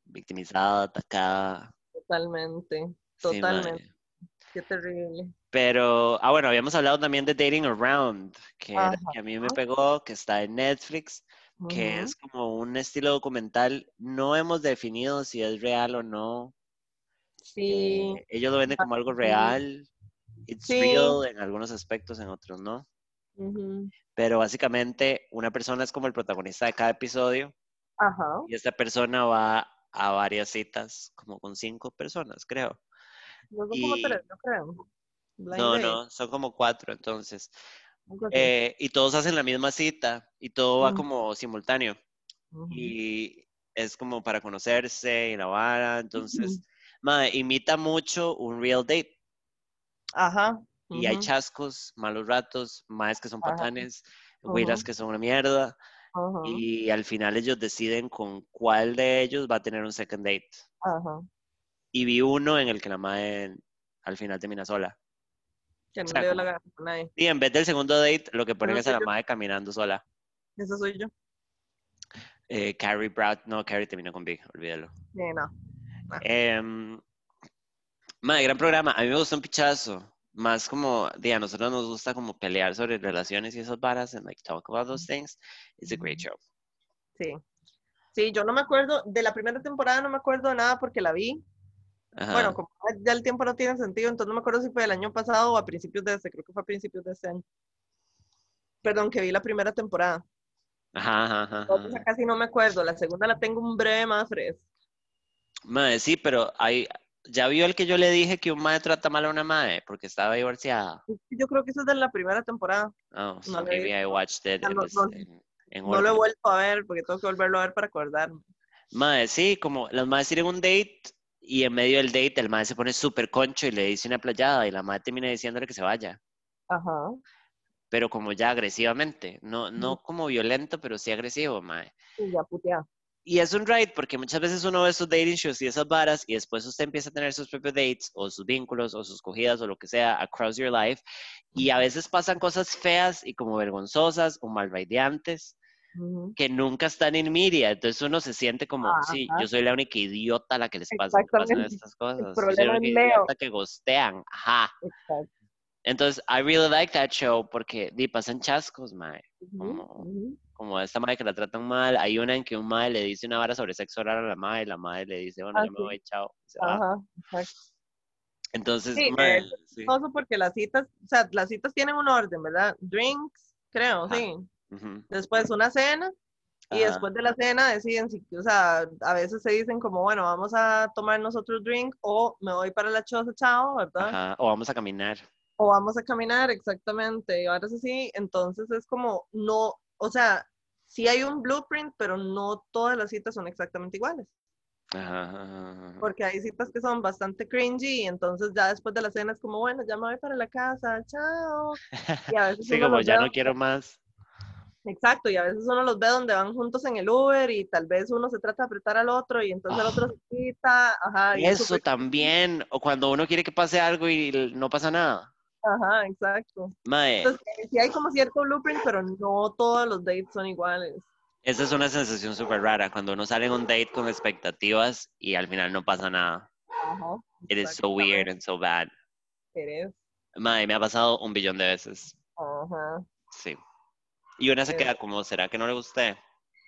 victimizada, atacada, Totalmente, sí, totalmente. Qué terrible. Pero, ah, bueno, habíamos hablado también de Dating Around, que, era- Ajá. que a mí me pegó, que está en Netflix, que es como un estilo documental. No hemos definido si es real o no. Sí, Eh, ellos lo venden como algo sí. real. It's Sí. real en algunos aspectos, en otros no. Pero básicamente una persona es como el protagonista de cada episodio Ajá. y esta persona va a varias citas, como con cinco personas, creo. No son como tres, yo creo. Blind No, no, son como cuatro entonces. Eh, y todos hacen la misma cita y todo va como simultáneo. Y es como para conocerse y la vara. Entonces, mae, imita mucho un real date. Ajá. Y hay chascos, malos ratos, maes que son patanes, güiras que son una mierda. Ajá. Y al final ellos deciden con cuál de ellos va a tener un second date. Ajá. Y vi uno en el que la mae al final termina sola. Que no sea, le dio la gana a nadie. Y en vez del segundo date, lo que ponen es a la yo- mae caminando sola. Ese soy yo. Eh, Carrie Brown, no, Carrie terminó con Big, olvídalo. Sí, no. Em, mae, gran programa. A mí me gustó un pichazo. Más como, di, a nosotros nos gusta como pelear sobre relaciones y esas varas and like talk about those things. It's a great show. Sí. Sí, yo no me acuerdo, de la primera temporada no me acuerdo de nada porque la vi. Ajá. Bueno, como ya el tiempo no tiene sentido, entonces no me acuerdo si fue el año pasado o a principios de este, creo que fue a principios de este año. Perdón, que vi la primera temporada. Ajá, ajá, ajá, ajá. casi no me acuerdo, la segunda la tengo un breve más fresco. Mae, sí, pero hay, ya vio el que yo le dije que un mae trata mal a una mae porque estaba divorciada. Yo creo que eso es de la primera temporada. Oh, so No maybe I watched it no, no. en- en No lo he vuelto a ver porque tengo que volverlo a ver para acordarme. Mae, sí, como las maes tienen un date y en medio del date el mae se pone súper concho y le dice una playada y la mae termina diciéndole que se vaya. Ajá. Pero como ya agresivamente, no, no como violento, pero sí agresivo, mae. Y ya putea. Y es un ride porque muchas veces uno ve esos dating shows y esas varas y después usted empieza a tener sus propios dates o sus vínculos o sus cogidas o lo que sea across your life y a veces pasan cosas feas y como vergonzosas o malraideantes Ujú. que nunca están en media. Entonces uno se siente como, sí, yo soy la única idiota a la que les pasa, pasan estas cosas. Yo soy problema la es única Leo. idiota que gostean. Ajá. Exacto. Entonces, I really like that show porque di, pasan chascos, mae. Ujú, Como- Como esta madre que la tratan mal. Hay una en que un madre le dice una vara sobre sexo oral a la madre y la madre le dice, bueno, Ah, yo me sí. voy, chao. se va. Ajá, exacto. Entonces, Sí, mae, es sí. porque las citas, o sea, las citas tienen un orden, ¿verdad? Drinks, creo, Ajá. sí. Después una cena y Ajá. después de la cena deciden si, o sea, a veces se dicen como, bueno, vamos a tomar nosotros drink o me voy para la choza, chao, ¿verdad? Ajá. O vamos a caminar. O vamos a caminar, exactamente. Y ahora así, entonces es como, no, o sea, sí hay un blueprint, pero no todas las citas son exactamente iguales. Ajá, ajá, ajá, ajá. Porque hay citas que son bastante cringy y entonces ya después de la cena es como, bueno, ya me voy para la casa, chao. Y a veces Sí, como ya ve no quiero más. Exacto, y a veces uno los ve donde van juntos en el Uber y tal vez uno se trata de apretar al otro y entonces el otro se quita, ajá. y es Eso también. O cuando uno quiere que pase algo y no pasa nada. Ajá, exacto. Mae, Entonces, sí hay como cierto blueprint, pero no todos los dates son iguales. esa es una sensación súper rara. Cuando uno sale en un date con expectativas y al final no pasa nada. Ajá. It is so weird and so bad. Mae, me ha pasado un billón de veces. Ajá. Sí. Y una se queda como, ¿será que no le gusté?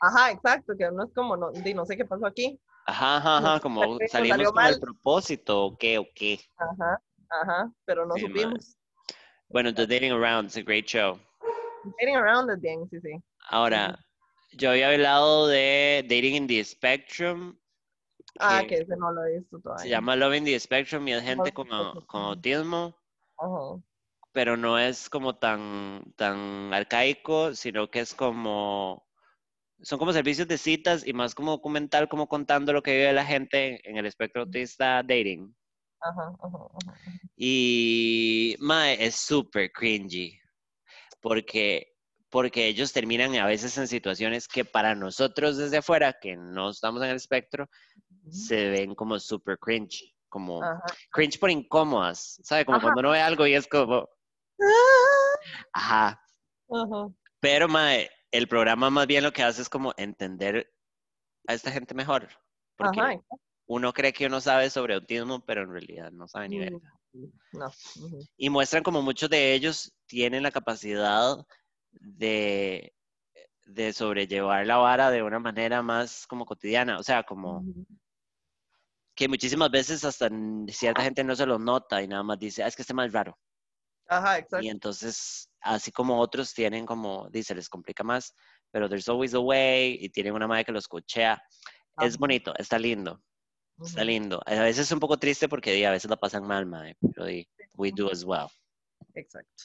Ajá, exacto, que uno es como, no, no sé qué pasó aquí. Ajá, ajá, ajá, como salimos con el propósito, o qué, o qué. Ajá, ajá, pero no Sí, supimos. Bueno, The Dating Around es a great show. Dating around es bien, sí, sí. Ahora, yo había hablado de Dating in the Spectrum Ah, que que ese no lo he visto todavía. se llama Loving the Spectrum y es gente con, con autismo, Ajá. pero no es como tan, tan arcaico, sino que es como, son como servicios de citas y más como documental, como contando lo que vive la gente en el espectro autista dating. Ajá, ajá, ajá. Y mae, es súper cringy. Porque, porque ellos terminan a veces en situaciones que para nosotros desde afuera, que no estamos en el espectro, se ven como súper cringe. Como cringe por incómodas. ¿Sabe? Como cuando uno ve algo y es como. Ajá. Pero mae, el programa más bien lo que hace es como entender a esta gente mejor. Porque Ajá. Uno cree que uno sabe sobre autismo, pero en realidad no sabe ni Mm, verga. No. ujú. y muestran como muchos de ellos tienen la capacidad de, de sobrellevar la vara de una manera más como cotidiana, o sea, como que muchísimas veces hasta cierta gente no se lo nota y nada más dice, ah, es que este más raro. Ajá, Y exacto. entonces, así como otros tienen como, dice, les complica más, pero there's always a way y tienen una madre que los cochea. Es bonito, está lindo, está lindo. A veces es un poco triste porque di, a veces la pasan mal, madre, pero di, we do as well. Exacto.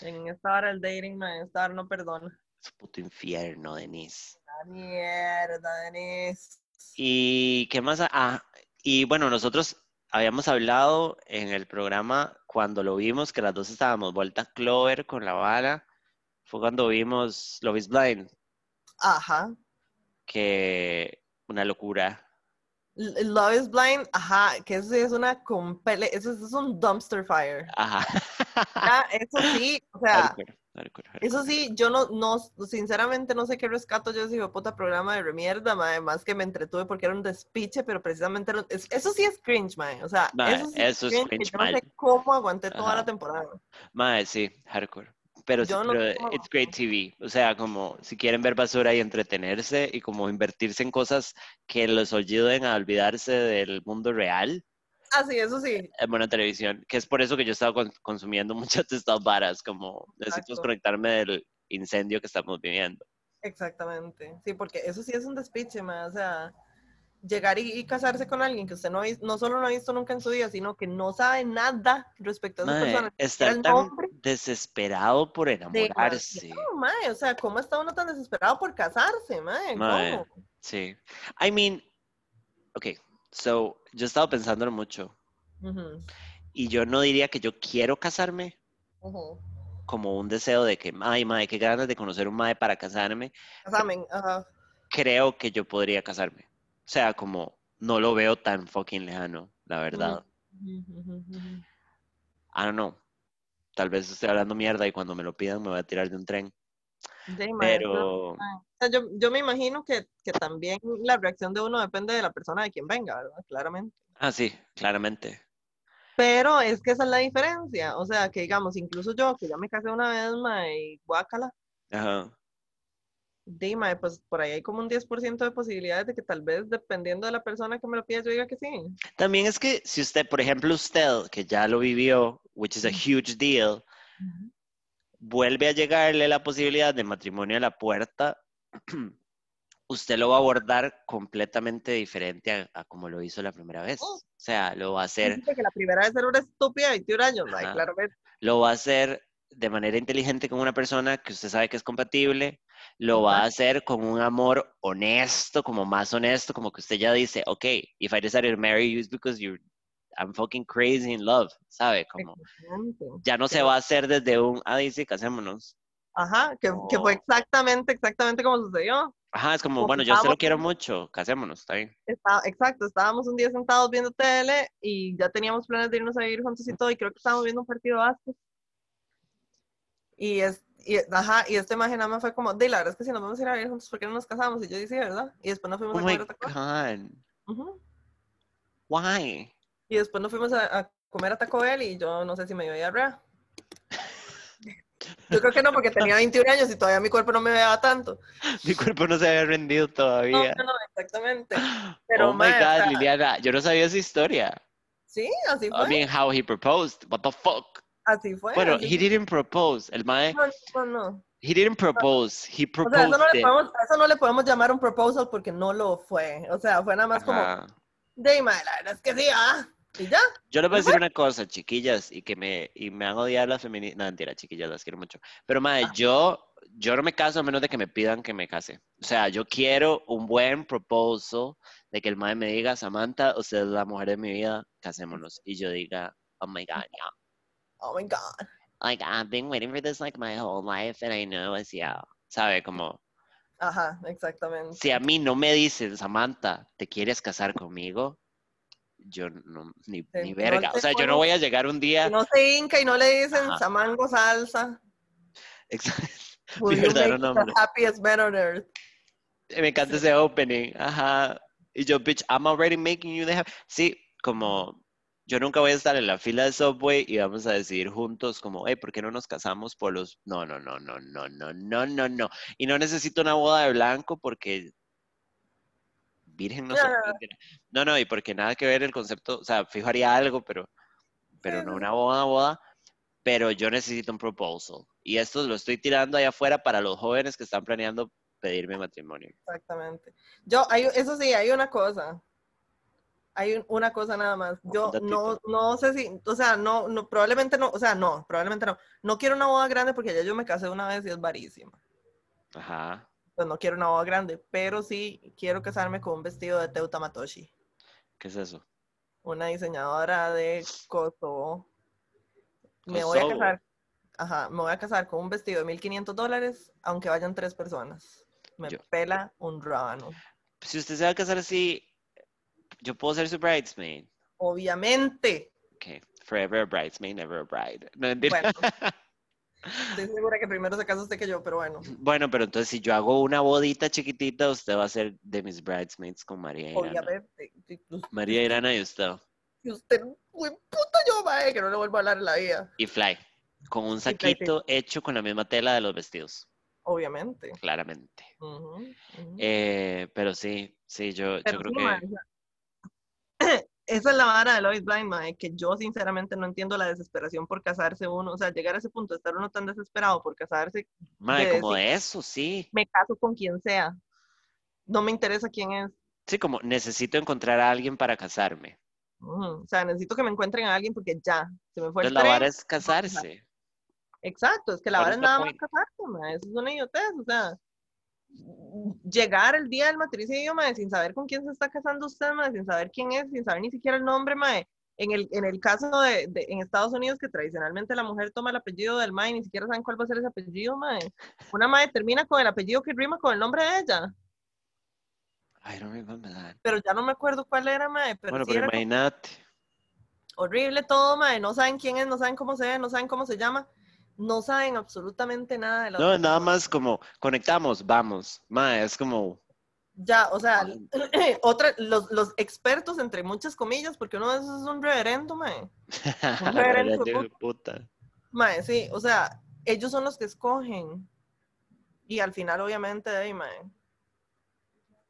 En esta hora el dating, man, esta hora no perdona. Es puto infierno, Denise. La mierda, Denise. ¿Y qué más? Ah, y bueno, nosotros habíamos hablado en el programa cuando lo vimos, que las dos estábamos vuelta Clover con la vara. Fue cuando vimos Love is Blind, Ajá. que una locura. Love is Blind, ajá, que eso sí es una compele, eso es un dumpster fire. Ajá. Eso sí, o sea, Hardcore, hardcore, hardcore. eso sí, yo no, no, sinceramente no sé qué rescato yo de ese puta programa de remierda, mae, además que me entretuve porque era un despiche, pero precisamente eso sí es cringe, mae, o sea, eso sí eso es cringe yo no sé cómo aguanté toda Ajá. la temporada. Mae, sí, hardcore. Pero, sí, no pero it's great TV. O sea, como si quieren ver basura y entretenerse y como invertirse en cosas que los ayuden a olvidarse del mundo real, Ah, sí, eso sí, es buena televisión. Que es por eso que yo he estado con- consumiendo muchas de estas varas, como necesito desconectarme del incendio que estamos viviendo. exactamente, sí, porque eso sí es un despiche, mae, o sea, llegar y, y casarse con alguien que usted no, no solo no ha visto nunca en su vida, sino que no sabe nada respecto a esa persona, estar tan nombre. desesperado por enamorarse. Demasiado, mae, o sea, ¿cómo está uno tan desesperado por casarse, mae? Mae. ¿Cómo? Sí. I mean, ok, so yo he estado pensándolo mucho y yo no diría que yo quiero casarme como un deseo de que, ay, mae, qué ganas de conocer un mae para casarme. Casamen, ajá. Creo que yo podría casarme. O sea, como no lo veo tan fucking lejano, la verdad. I don't know. Tal vez estoy hablando mierda y cuando me lo pidan me voy a tirar de un tren. Sí, Pero, yo, yo me imagino que, que también la reacción de uno depende de la persona de quien venga, ¿verdad? Claramente. ah, sí, claramente. Pero es que esa es la diferencia. O sea, que digamos, incluso yo, que ya me casé una vez, mae, y guácala, Ajá. Di, mae, pues por ahí hay como un 10% de posibilidades de que tal vez, dependiendo de la persona que me lo pida, yo diga que sí. También es que si usted, por ejemplo, usted, que ya lo vivió, which is a huge deal, vuelve a llegarle la posibilidad de matrimonio a la puerta, usted lo va a abordar completamente diferente a, a como lo hizo la primera vez. Oh. O sea, lo va a hacer, que la primera vez era una estúpida de 21 años, Ajá. claramente. lo va a hacer de manera inteligente con una persona que usted sabe que es compatible, lo va a hacer con un amor honesto, como más honesto, como que usted ya dice, ok, if I decided to marry you, it's because you're, I'm fucking crazy in love, ¿sabe? Como, ya no se va a hacer desde un, ah, dice, casémonos. Ajá, que, que fue exactamente, exactamente como sucedió. Ajá, es como, Como bueno, yo usted lo quiero mucho, casémonos, está bien. Está, exacto, estábamos un día sentados viendo tele y ya teníamos planes de irnos a vivir juntos y todo, y creo que estábamos viendo un partido. Y, es, y, ajá, y este imagen nada más fue como, de la verdad es que si nos vamos a ir a vivir juntos, ¿por qué no nos casamos? Y yo dije, ¿verdad? Y después nos fuimos Oh a comer otra cosa. God, Ujú. why? Y después nos fuimos a, a comer a Taco Bell y yo no sé si me dio diarrea. Yo creo que no, porque tenía 21 años y todavía mi cuerpo no me veía tanto. Mi cuerpo no se había rendido No, todavía. no, no, exactamente. Pero, oh my God, Liliana, yo no sabía esa historia. Sí, así I fue. mean, how he proposed, what the fuck? Así fue. Bueno, así he didn't propose, el mae. No, no, no. he didn't propose, he O sea, proposed eso no, le podemos, eso no le podemos llamar un proposal porque no lo fue. O sea, fue nada más como, Ajá. De mae, la verdad es que sí, ah. Y ya. Yo les voy a decir una cosa, chiquillas, y que me, y me han odiado las feministas. No, mentira, chiquillas, las quiero mucho. Pero, madre, Ah. yo, yo no me caso a menos de que me pidan que me case. O sea, yo quiero un buen proposal de que el madre me diga, Samantha, usted es la mujer de mi vida, casémonos. Y yo diga, oh my God, yeah. Oh my God. Like, I've been waiting for this like my whole life, and I know it's yeah. ¿Sabe? Como, Ajá, exactamente. si a mí no me dicen, Samantha, ¿te quieres casar conmigo? Yo no, ni, Sí, ni no verga. O sea, yo no voy a llegar un día. No se hinca y no le dicen Ajá. samango salsa. Exacto. Mi verdadero nombre. the happiest man on earth? Me encanta ese opening. Ajá. Y yo, bitch, I'm already making you the happy. Sí, como yo nunca voy a estar en la fila de Subway y vamos a decidir juntos como, hey, ¿por qué no nos casamos por los... No, no, no, no, no, no, no, no, no. Y no necesito una boda de blanco porque... Virgen no. No, no, no. y porque nada que ver el concepto, o sea, fijo haría algo, pero, pero no una boda, boda. Pero yo necesito un proposal. Y esto lo estoy tirando allá afuera para los jóvenes que están planeando pedirme matrimonio. Exactamente. Yo, hay, eso sí, hay una cosa. Hay un- una cosa nada más. Yo no, no sé si, o sea, no, no, probablemente no, o sea, no, probablemente no. No quiero una boda grande porque ya yo me casé una vez y es varísima. Ajá. Pues no quiero una boda grande, pero sí quiero casarme con un vestido de Teuta Matoshi, ¿Qué es eso? una diseñadora de Kosovo. Me voy a casar, ajá, me voy a casar con un vestido de 1500 dólares, aunque vayan tres personas. Me Yo- pela un rábano. Si usted se va a casar así, yo puedo ser su bridesmaid. Obviamente. Ok. Forever a bridesmaid, never a bride. No. Bueno. Estoy segura que primero se casa usted que yo, pero bueno. Bueno, pero entonces si yo hago una bodita chiquitita, usted va a ser de mis bridesmaids con María Irana. Obviamente. Us- María Irana y usted. si usted, uy, puta yo, mae, que no le vuelvo a hablar en la vida. Y Fly. Con un Fly, saquito hecho con la misma tela de los vestidos, Obviamente. claramente. Eh, pero sí, sí, yo, yo Pero creo sí, que... esa es la vara de Lois Blind, mae, que yo sinceramente no entiendo la desesperación por casarse uno, o sea, llegar a ese punto de estar uno tan desesperado por casarse, Mae, de como decir- eso, sí. me caso con quien sea, no me interesa quién es, Sí, como necesito encontrar a alguien para casarme. Ujú, o sea, necesito que me encuentren a alguien porque ya, se me fue Entonces la vara es casarse. Exacto, es que la vara es nada más casarse, eso es una idiotez, o sea, llegar el día del matrimonio, ma, sin saber con quién se está casando usted, ma, sin saber quién es, sin saber ni siquiera el nombre, ma, en el, en el caso de, de- en Estados Unidos, que tradicionalmente la mujer toma el apellido del ma y ni siquiera saben cuál va a ser ese apellido, ma, una ma termina con el apellido que rima con el nombre de ella, I don't remember that. pero ya no me acuerdo cuál era, ma, pero Bueno, sí pero como imagínate. horrible todo, ma, no saben quién es, no saben cómo se ve, no saben cómo se llama, no saben absolutamente nada de la No, otra nada persona. más como conectamos, vamos. Mae, es como. Ya, o sea, otra, los, los expertos, entre muchas comillas, porque uno de esos es un reverendo, mae. La reverendo de puta. Mae, sí, o sea, ellos son los que escogen. Y al final, obviamente, de ahí, mae.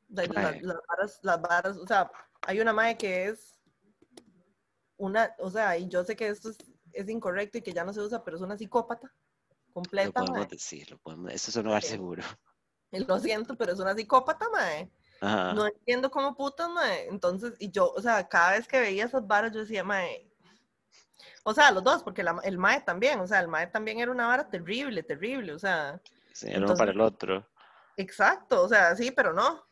de- las varas, las varas, o sea, hay una mae que es una, o sea, y yo sé que esto es, es incorrecto y que ya no se usa, pero es una psicópata Lo completa, mae. podemos decir, lo podemos. Eso es un lugar Sí. seguro. Lo siento, pero es una psicópata, mae. Ajá. no entiendo cómo putas, mae. Entonces, y yo, o sea, cada vez que veía esas varas, yo decía, mae. O sea, los dos, porque la- el mae también, o sea, el mae también era una vara terrible, terrible, o sea, Sí, el uno para el otro. exacto, o sea, sí, pero no.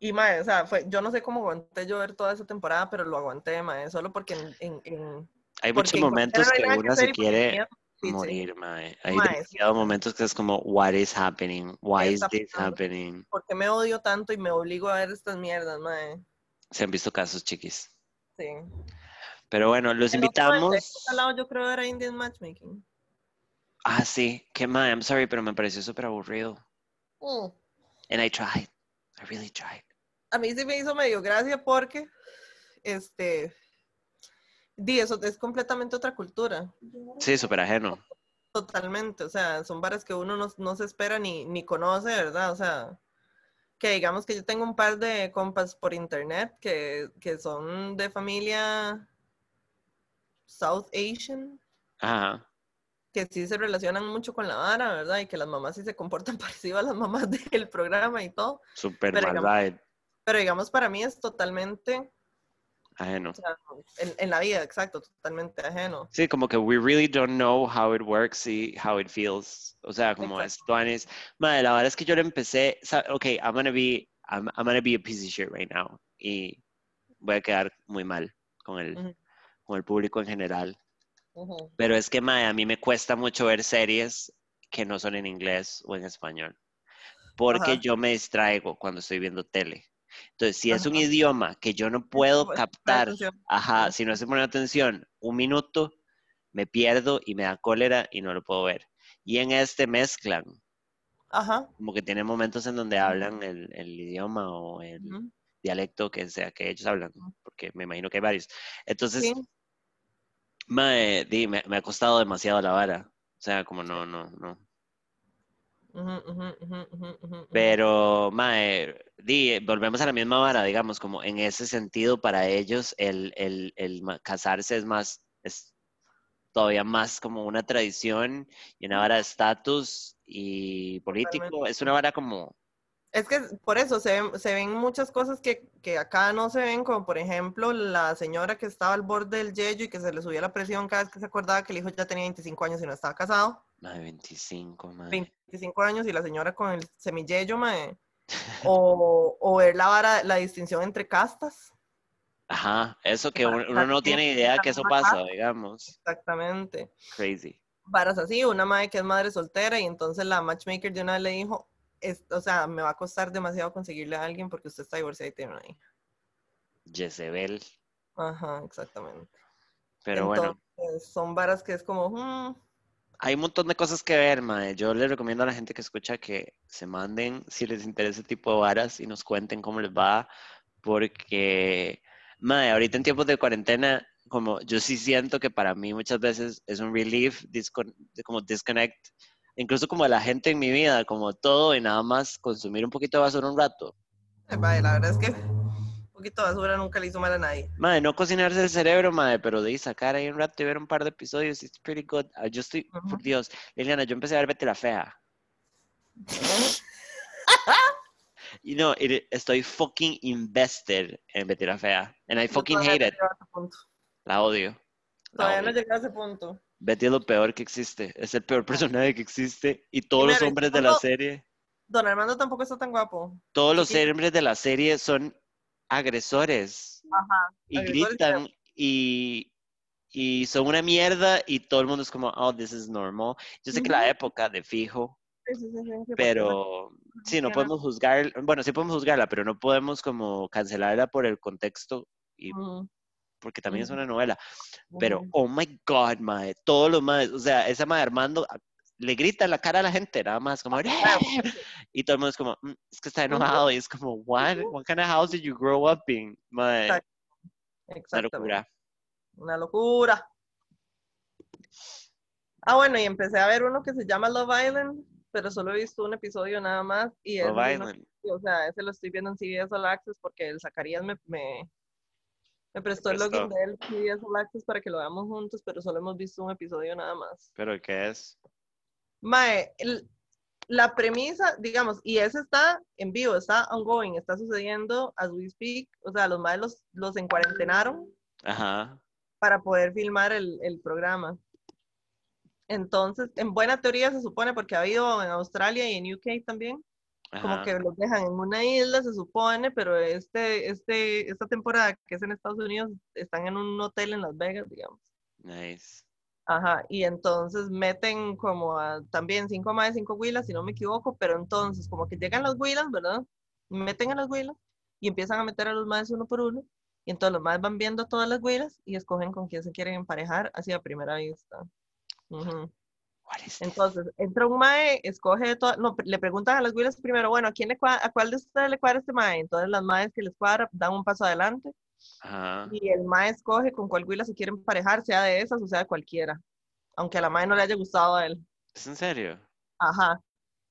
Y mae, o sea, fue, yo no sé cómo aguanté yo ver toda esa temporada, pero lo aguanté, mae, solo porque en, en, en- Hay porque muchos en momentos que uno se quiere sí, sí, morir, mae. Hay Mae, sí. demasiados momentos que es como, what is happening? Why ¿Qué is this pasando? happening? ¿Por qué me odio tanto y me obligo a ver estas mierdas, mae? Se han visto casos, chiquis. Sí. Pero bueno, los El invitamos. al lado yo creo era Indian Matchmaking. Ah, sí. Que mae, I'm sorry, pero me pareció súper aburrido. Mm. And I tried. I really tried. a mí sí me hizo medio gracia porque, este, di, eso es completamente otra cultura, Sí, súper ajeno. totalmente, o sea, son varas que uno no, no se espera ni, ni conoce, ¿verdad? O sea, que digamos que yo tengo un par de compas por internet que, que son de familia South Asian, Ajá. Que sí se relacionan mucho con la vara, ¿verdad? Y que las mamás sí se comportan parecido a las mamás del programa y todo. Súper Pero mal digamos- vibe. Pero digamos, para mí es totalmente, Ajeno. o sea, en, en la vida, exacto, totalmente ajeno. Sí, como que we really don't know how it works y how it feels. O sea, como esto es, madre, la verdad es que yo lo empecé, ok, I'm gonna be, I'm, I'm gonna be a piece of shit right now. Y voy a quedar muy mal con el, Ujú. con el público en general. Pero es que, madre, a mí me cuesta mucho ver series que no son en inglés o en español. Porque yo me distraigo cuando estoy viendo tele. Entonces, si es un idioma que yo no puedo captar, ajá, si no estoy poniendo atención un minuto, me pierdo y me da cólera y no lo puedo ver. Y en este mezclan, Ajá. como que tienen momentos en donde hablan el, el idioma o el Ujú. dialecto que sea que ellos hablan, porque me imagino que hay varios. Entonces, Sí. Mae, di, me, me ha costado demasiado la vara. O sea, como no, no, no. Pero, mae, di, volvemos a la misma vara, digamos, como en ese sentido, para ellos el, el, el casarse es más, es todavía más como una tradición y una vara de estatus y político. Es una vara como, Es que por eso se ven, se ven muchas cosas que, que acá no se ven, como por ejemplo la señora que estaba al borde del yello y que se le subía la presión cada vez que se acordaba que el hijo ya tenía 25 años y no estaba casado. mae, 25, mae. 25 años y la señora con el semillello, mae. O, o ver la vara, la distinción entre castas. Ajá, eso que uno, no tiene idea que eso pasa, digamos. Exactamente. Crazy. Varas así, una madre que es madre soltera y entonces la matchmaker de una vez le dijo, es- o sea, me va a costar demasiado conseguirle a alguien porque usted está divorciada y tiene una hija. Jezebel. Ajá, exactamente. Pero bueno, Entonces, son varas que es como, mm, hay un montón de cosas que ver, mae. Yo les recomiendo a la gente que escucha que se manden si les interesa ese tipo de varas y nos cuenten cómo les va. Porque, mae, ahorita en tiempos de cuarentena, como yo sí siento que para mí muchas veces es un relief, discon- como disconnect, incluso como de la gente en mi vida, como todo y nada más consumir un poquito de basura un rato. vaya, la verdad es que un poquito de basura nunca le hizo mal a nadie. Mae, no cocinarse el cerebro, mae, pero de sacar ahí un rato y ver un par de episodios, it's pretty good. Ah, Yo estoy, por Dios, Liliana, yo empecé a ver Betty la Fea. Y no, it- estoy fucking invested en Betty la Fea. And I fucking hate it. a. La odio. Todavía no llegué a ese punto. Betty es lo peor que existe. Es el peor personaje que existe. Y todos Primero, los y hombres de la serie, Don Armando tampoco está tan guapo. todos los Chiquito. hombres de la serie son agresores. Ajá. Y agresores gritan y, y son una mierda y todo el mundo es como, oh, this is normal. Yo sé que la época de fijo, Sí, sí, sí, sí, sí, pero sí, no podemos juzgar, bueno, sí podemos juzgarla, pero no podemos como cancelarla por el contexto y Ujú, porque también es una novela. Pero, oh my God, mae, todos los más, o sea, esa mae Armando ah, le grita en la cara a la gente, nada más, como, y todo el mundo es como, "Mm, es que está enojado, y es como, what? What kind of house did you grow up in? Exacto. una locura. Una locura. Ah, bueno, y empecé a ver uno que se llama Love Island, pero solo he visto un episodio nada más. Y Love no- Island. o sea, ese lo estoy viendo en CBS All Access porque el Zacarías me, me, me prestó el prestó. login de él CBS All Access para que lo veamos juntos, pero solo hemos visto un episodio nada más. ¿Pero qué es? Mae, el- la premisa, digamos, y ese está en vivo, está ongoing, está sucediendo as we speak. O sea, los maes los, los encuarentenaron Ajá. para poder filmar el, el programa. Entonces, en buena teoría se supone, porque ha habido en Australia y en UK también, como Ajá. que los dejan en una isla, se supone, pero este, este, esta temporada que es en Estados Unidos, están en un hotel en Las Vegas, digamos. Nice. Ajá, y entonces meten como a también cinco más cinco huilas, si no me equivoco, pero entonces como que llegan las huilas, ¿verdad? Meten a las huilas y empiezan a meter a los más uno por uno, y entonces los más van viendo todas las huilas y escogen con quién se quieren emparejar así a primera vista. This? Entonces, entra un mae, escoge de todas, no, le preguntan a las huilas primero, bueno, ¿a quién le cua- a cuál de ustedes le cuadra este mae? Entonces las maes que les cuadra dan un paso adelante Ajá. y el mae escoge con cuál huila se quiere emparejar, sea de esas o sea de cualquiera, aunque a la mae no le haya gustado a él. ¿Es en serio? Ajá.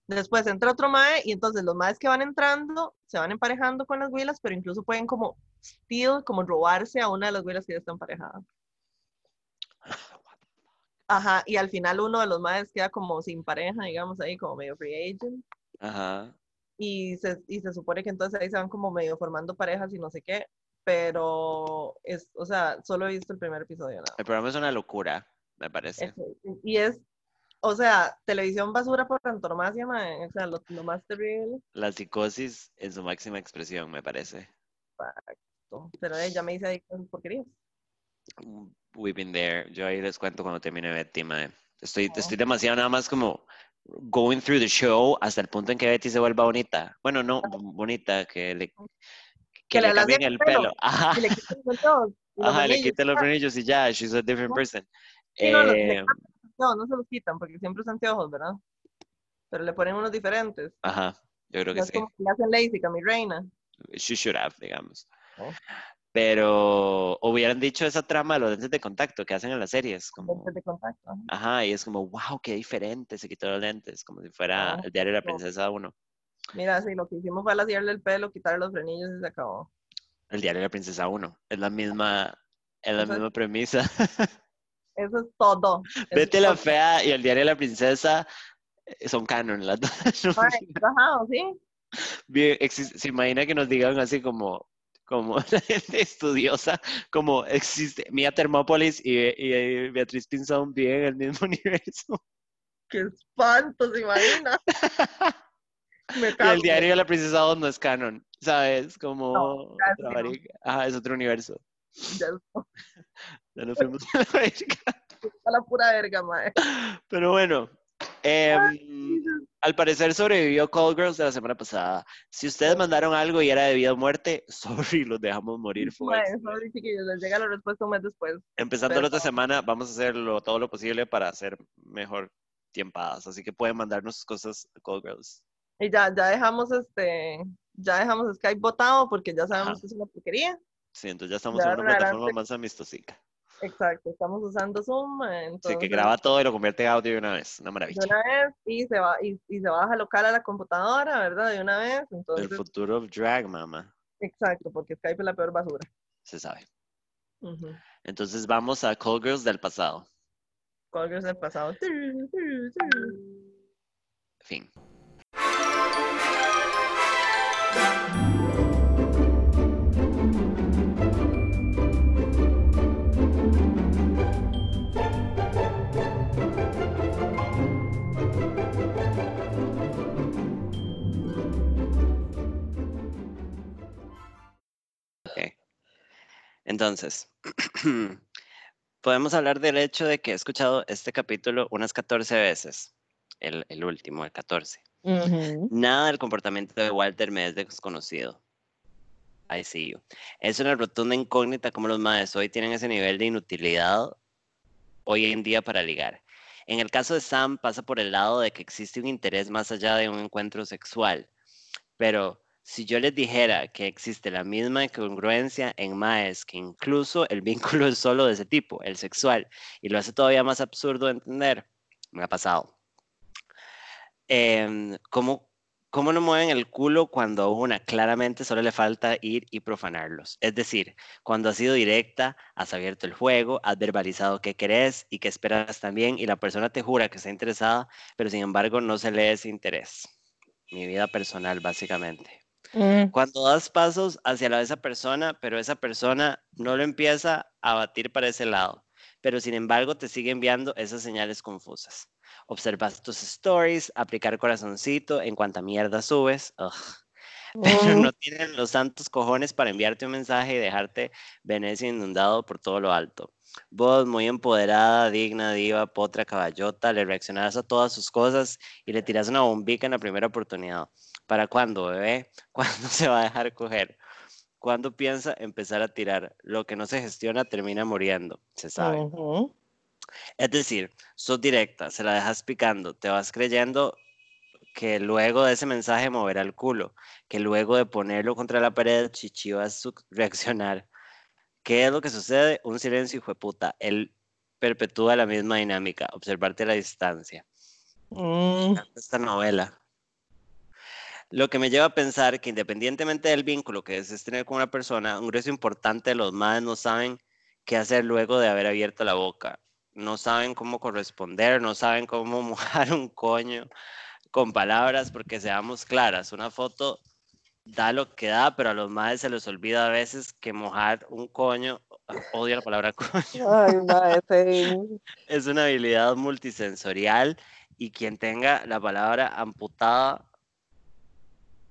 Después entra otro mae y entonces los maes que van entrando se van emparejando con las huilas, pero incluso pueden como steal, como robarse a una de las huilas que ya está emparejada. Ajá, y al final uno de los maes queda como sin pareja, digamos ahí, como medio free agent. Ajá. y se, y se supone que entonces ahí se van como medio formando parejas y no sé qué, pero es, o sea, solo he visto el primer episodio. Nada. El programa es una locura, me parece. Es- y es, o sea, televisión basura por antonomasia, o sea, lo, lo más terrible. La psicosis en su máxima expresión, me parece. Pero eh, ya me hice adicto a esas porquerías. We've been there. Yo ahí les cuento cuando termine Betty. Estoy, Oh. estoy demasiado nada más como going through the show hasta el punto en que Betty se vuelva bonita. Bueno, no bonita, que le, que Que le cambien el el pelo. pelo. Ajá, le quitan los los ajá, le anillos, quiten los ah, frenillos y ya, she's a different person. Sí, no, los- Eh, No, no se los quitan porque siempre usan anteojos, ¿verdad? Pero le ponen unos diferentes. ajá, yo creo No que es sí. como que le hacen LASIK a mi reina. She should have, digamos. Oh. Pero hubieran dicho esa trama de los lentes de contacto que hacen en las series, como, Lentes de contacto. ajá. ajá, y es como, wow, qué diferente, se quitó los lentes, como si fuera Oh, el diario de la princesa 1. Mira, sí, lo que hicimos fue alaciarle el pelo, quitarle los frenillos y se acabó. El diario de la princesa 1. Es la misma, es la Eso es- misma premisa. Eso es todo. Es Betty la todo. fea y el diario de la princesa eh, son canon. Las dos. Ajá, sí. Bien, se imagina que nos digan así como, como la gente estudiosa, como existe, Mia Thermopolis y, y Beatriz Pinzón viven en el mismo universo. Qué espanto, se imagina. Me Y el diario de la princesa 2 no es canon, ¿sabes? Como No, sí no. Ajá, es otro universo. Ya Ya nos fuimos a la marica. está la pura verga, mae. Pero bueno, em, al parecer sobrevivió Call Girls de la semana pasada. Si ustedes mandaron algo y era debido a muerte, sorry, los dejamos morir. Mae, sorry, chiquillos, les llega la respuesta un mes después. Empezando la otra pero- semana, vamos a hacer todo lo posible para hacer mejor tiempadas. Así que pueden mandarnos sus cosas a Call Girls. Y ya, ya dejamos este, ya dejamos Skype botado porque ya sabemos Ajá. que es una porquería. Sí, entonces ya estamos Ya en en una plataforma adelante. más amistosica. Exacto, estamos usando Zoom, entonces que graba todo y lo convierte en audio de una vez. Una de maravilla. una vez y se va y, y se baja local a la computadora, ¿verdad? De una vez, El entonces, futuro of drag, mamá. exacto, porque Skype es la peor basura. Se sabe. Entonces vamos a Call Girls del pasado. Colgers del pasado. Fin. Entonces, podemos hablar del hecho de que he escuchado este capítulo unas 14 veces. El, el último, el 14. Ujú. Nada del comportamiento de Walter me es desconocido. I see you. Es una rotunda incógnita como los maes hoy tienen ese nivel de inutilidad hoy en día para ligar. En el caso de Sam pasa por el lado de que existe un interés más allá de un encuentro sexual. Pero si yo les dijera que existe la misma congruencia en maes, que incluso el vínculo es solo de ese tipo, el sexual, y lo hace todavía más absurdo de entender, me ha pasado. Em, ¿cómo, ¿Cómo no mueven el culo cuando una claramente solo le falta ir y profanarlos? Es decir, cuando has sido directa, has abierto el juego, has verbalizado qué querés y qué esperas también, y la persona te jura que está interesada, pero sin embargo no se lee ese interés. Mi vida personal, básicamente. Mm. Cuando das pasos hacia la de esa persona, pero esa persona no lo empieza a batir para ese lado, pero sin embargo te sigue enviando esas señales confusas. Observas tus stories, aplicar corazoncito en cuanta mierda subes, ugh, pero Mm. no tienen los santos cojones para enviarte un mensaje y dejarte Venecia inundado por todo lo alto. Vos, muy empoderada, digna, diva, potra, caballota, le reaccionarás a todas sus cosas y le tiras una bombica en la primera oportunidad. ¿Para cuándo, bebé? ¿Cuándo se va a dejar coger? ¿Cuándo piensa empezar a tirar? Lo que no se gestiona termina muriendo, se sabe. Es decir, sos directa, se la dejas picando, te vas creyendo que luego de ese mensaje moverá el culo, que luego de ponerlo contra la pared, Chichi va a reaccionar. ¿Qué es lo que sucede? Un silencio, hijo de puta. Él perpetúa la misma dinámica, observarte a la distancia. Mm. Esta novela. Lo que me lleva a pensar que independientemente del vínculo que desees tener con una persona, un grueso importante de los madres no saben qué hacer luego de haber abierto la boca. No saben cómo corresponder, no saben cómo mojar un coño, con palabras porque seamos claras. Una foto da lo que da, pero a los madres se les olvida a veces que mojar un coño, odio la palabra coño, Ay, sí. es una habilidad multisensorial y quien tenga la palabra amputada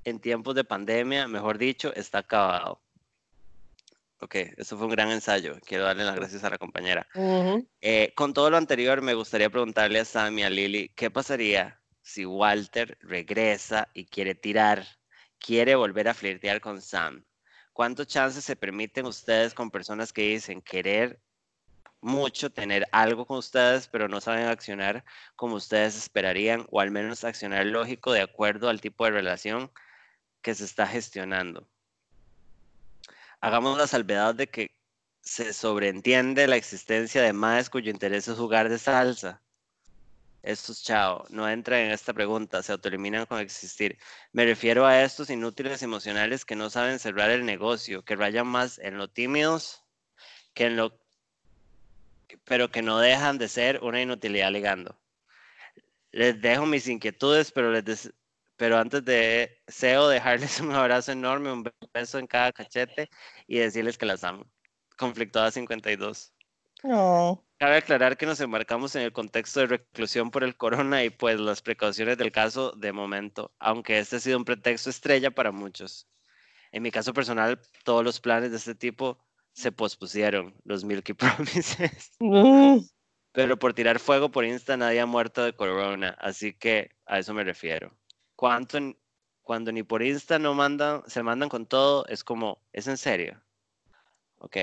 en tiempos de pandemia, mejor dicho, está acabado. Ok, eso fue un gran ensayo. Quiero darle las gracias a la compañera. Eh, con todo lo anterior, me gustaría preguntarle a Sam y a Lily, ¿qué pasaría si Walter regresa y quiere tirar, quiere volver a flirtear con Sam? ¿Cuántos chances se permiten ustedes con personas que dicen querer mucho, tener algo con ustedes, pero no saben accionar como ustedes esperarían, o al menos accionar lógico de acuerdo al tipo de relación que se está gestionando? Hagamos la salvedad de que se sobreentiende la existencia de maes cuyo interés es jugar de salsa. Estos chao, no entran en esta pregunta, se autoeliminan con existir. Me refiero a estos inútiles emocionales que no saben cerrar el negocio, que rayan más en lo tímidos que en lo pero que no dejan de ser una inutilidad ligando. Les dejo mis inquietudes, pero les pero antes de deseo dejarles un abrazo enorme, un beso en cada cachete y decirles que las amo. Conflictuada 52. No. Cabe aclarar que nos embarcamos en el contexto de reclusión por el corona y pues las precauciones del caso de momento, aunque este ha sido un pretexto estrella para muchos. En mi caso personal, todos los planes de este tipo se pospusieron, los Milky Promises. Mm. Pero por tirar fuego por Insta nadie ha muerto de corona, así que a eso me refiero. ¿Cuánto en- cuando ni por Insta no mandan, se mandan con todo, es como, ¿es en serio? Ok,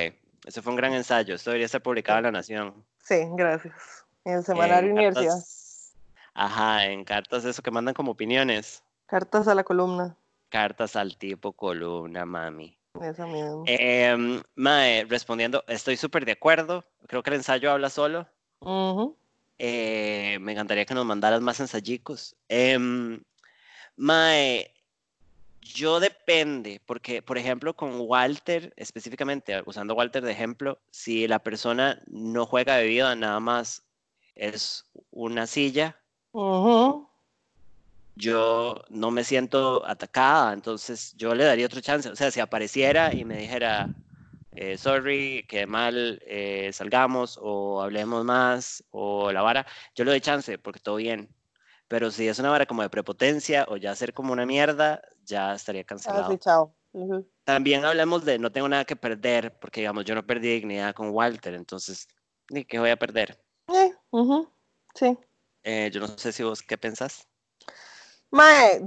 ese fue un gran ensayo, esto debería estar publicado en La Nación. Sí, gracias. En el semanario en Universidad. cartas- Ajá, en cartas eso que mandan como opiniones. Cartas a la columna. Cartas al tipo columna, mami. Esa misma. Em, mae, respondiendo, estoy súper de acuerdo. Creo que el ensayo habla solo. Eh, me encantaría que nos mandaras más ensayicos. Em, mae, yo depende, porque, por ejemplo, con Walter, específicamente, usando Walter de ejemplo, si la persona no juega bebida, nada más es una silla, Ujú. yo no me siento atacada, entonces yo le daría otro chance. O sea, si apareciera y me dijera, eh, sorry, que mal, eh, salgamos o hablemos más o la vara, yo le doy chance porque todo bien. Pero si es una vara como de prepotencia o ya ser como una mierda, ya estaría Ah, cancelado. sí, chao. Ujú. También hablemos de no tengo nada que perder, porque digamos, yo no perdí dignidad con Walter, entonces, ni qué voy a perder. Eh. Sí. Eh, yo no sé si vos qué pensás. Mae,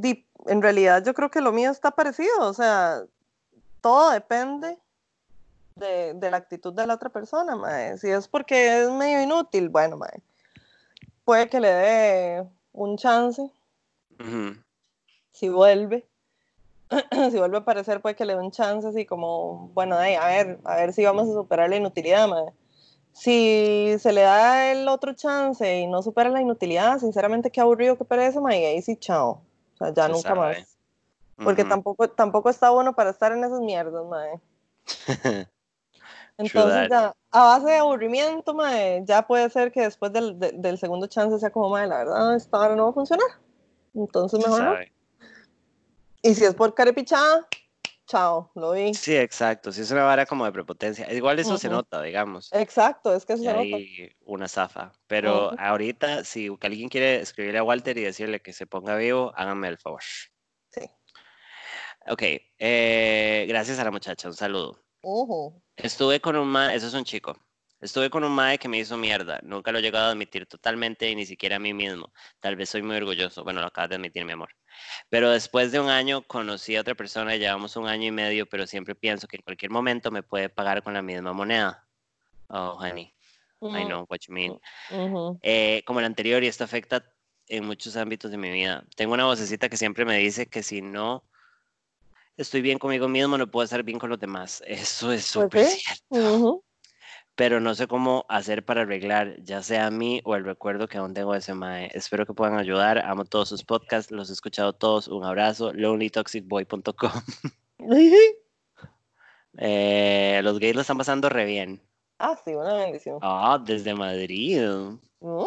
en realidad yo creo que lo mío está parecido, o sea, todo depende de, de la actitud de la otra persona, mae. Si es porque es medio inútil, bueno, mae, puede que le dé un chance, si vuelve, si vuelve a aparecer puede que le dé un chance, así como, bueno, ay, a ver, a ver si vamos a superar la inutilidad, mae. Si se le da el otro chance y no supera la inutilidad, sinceramente qué aburrido, qué pereza, y ahí sí, chao. O sea, ya Se nunca sabe. más. Porque tampoco, tampoco está bueno para estar en esas mierdas, mae. Entonces ya, a base de aburrimiento, mae, ya puede ser que después del, de- del segundo chance sea como, mae, la verdad, esta hora no va a funcionar. Entonces mejor no. Y si es por carepichada, chao, lo vi. Sí, exacto. Si es una vara como de prepotencia. Igual eso se nota, digamos. Exacto, es que eso Y se nota. hay una zafa. Pero ahorita, si alguien quiere escribirle a Walter y decirle que se ponga vivo, háganme el favor. Sí. Ok. eh, gracias a la muchacha. Un saludo. Ujú. Estuve con un mae, eso es un chico. Estuve con un mae que me hizo mierda. Nunca lo he llegado a admitir totalmente y ni siquiera a mí mismo. Tal vez soy muy orgulloso. Bueno, lo acabas de admitir, mi amor. Pero después de un año conocí a otra persona, llevamos un año y medio, pero siempre pienso que en cualquier momento me puede pagar con la misma moneda. Oh, honey, I know what you mean. ujú. Eh, como el anterior, y esto afecta en muchos ámbitos de mi vida. Tengo una vocecita que siempre me dice que si no estoy bien conmigo mismo, no puedo estar bien con los demás. Eso es Pues súper sí. cierto pero no sé cómo hacer para arreglar, ya sea a mí o el recuerdo que aún tengo de ese mae. Espero que puedan ayudar. Amo todos sus podcasts, los he escuchado todos. Un abrazo. lonelytoxicboy.com. Eh, los gays lo están pasando re bien. Ah, sí, una bendición. Ah, desde Madrid. Mm,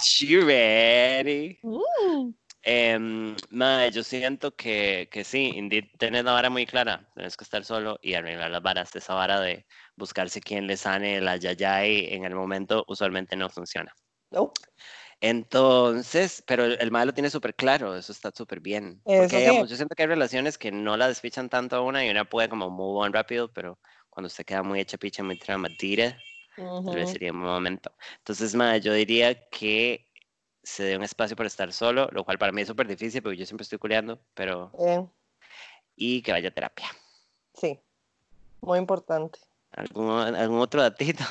She ready. mm. Em, mae, yo siento que, que sí, indeed, tenés la vara muy clara. Tienes que estar solo y arreglar las varas. Esa vara de buscarse quien le sane la yayay en el momento usualmente no funciona. No. Entonces, pero el, el mae lo tiene súper claro, eso está súper bien. Porque, sí. digamos, yo siento que hay relaciones que no la despichan tanto a una y una puede como move on rápido, pero cuando usted queda muy hecha picha, muy traumatida, tal vez sería un momento. Entonces, mae, yo diría que se dé un espacio para estar solo, lo cual para mí es súper difícil porque yo siempre estoy culeando, pero... Eh, Y que vaya a terapia. sí, muy importante. ¿Algún, algún otro datito?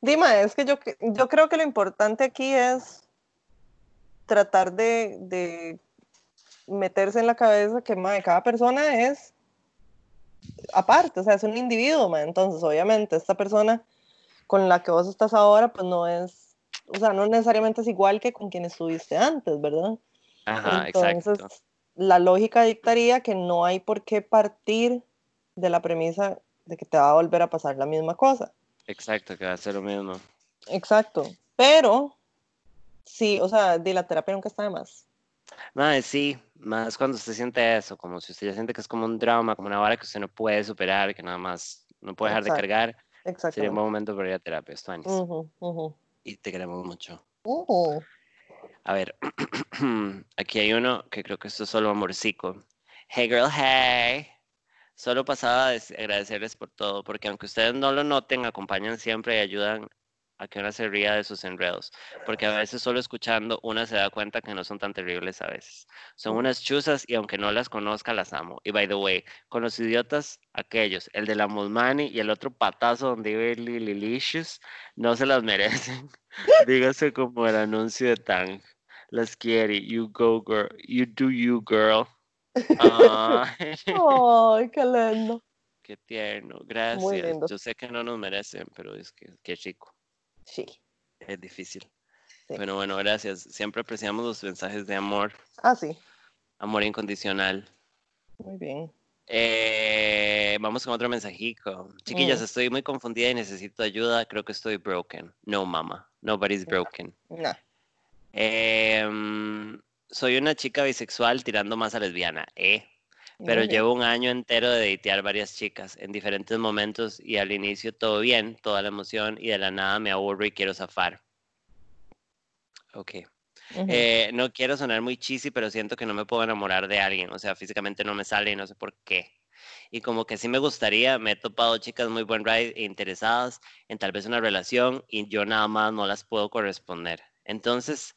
Dima, es que yo, yo creo que lo importante aquí es tratar de, de meterse en la cabeza que mae, cada persona es aparte, o sea, es un individuo, mae. entonces obviamente esta persona con la que vos estás ahora, pues no es, o sea, no necesariamente es igual que con quien estuviste antes, ¿verdad? Ajá, Entonces, exacto. la lógica dictaría que no hay por qué partir de la premisa de que te va a volver a pasar la misma cosa. Exacto, que va a ser lo mismo. Exacto. Pero, sí, o sea, de la terapia nunca está de más. Mae, sí, más cuando usted siente eso, como si usted ya siente que es como un drama, como una vara que usted no puede superar, que nada más no puede dejar de Exacto. cargar, sería un buen momento para ir a terapia, Stuanis. Ujú, ujú. Y te queremos mucho. Ujú. A ver, aquí hay uno que creo que esto es solo amorcico. Hey girl, hey. Solo pasaba a agradecerles por todo, porque aunque ustedes no lo noten, acompañan siempre y ayudan a que una se ría de sus enredos, porque a veces solo escuchando una se da cuenta que no son tan terribles a veces. Son unas chuzas y aunque no las conozca, las amo. Y by the way, con los idiotas, aquellos, el de la Musmani y el otro patazo donde vive Lililicious, no se las merecen. Dígase como el anuncio de Tang. Las quiere, you go girl, you do you girl. Ay. Ay, qué lindo. Qué tierno, gracias. Yo sé que no nos merecen, pero es que qué chico, Sí. es difícil. Sí. Pero bueno, gracias. Siempre apreciamos los mensajes de amor, Ah, sí. amor incondicional. Muy bien. Eh, vamos con otro mensajico. Chiquillas, Mm. estoy muy confundida y necesito ayuda. Creo que estoy broken. No, mama. Nobody's broken. Nah. Em, soy una chica bisexual tirando más a lesbiana, ¿eh? Pero Muy bien. llevo un año entero de datear varias chicas en diferentes momentos y al inicio todo bien, toda la emoción y de la nada me aburro y quiero zafar. Ok. Eh, no quiero sonar muy cheesy, pero siento que no me puedo enamorar de alguien. O sea, físicamente no me sale y no sé por qué. Y como que sí me gustaría, me he topado chicas muy buen ride e interesadas en tal vez una relación y yo nada más no las puedo corresponder. Entonces,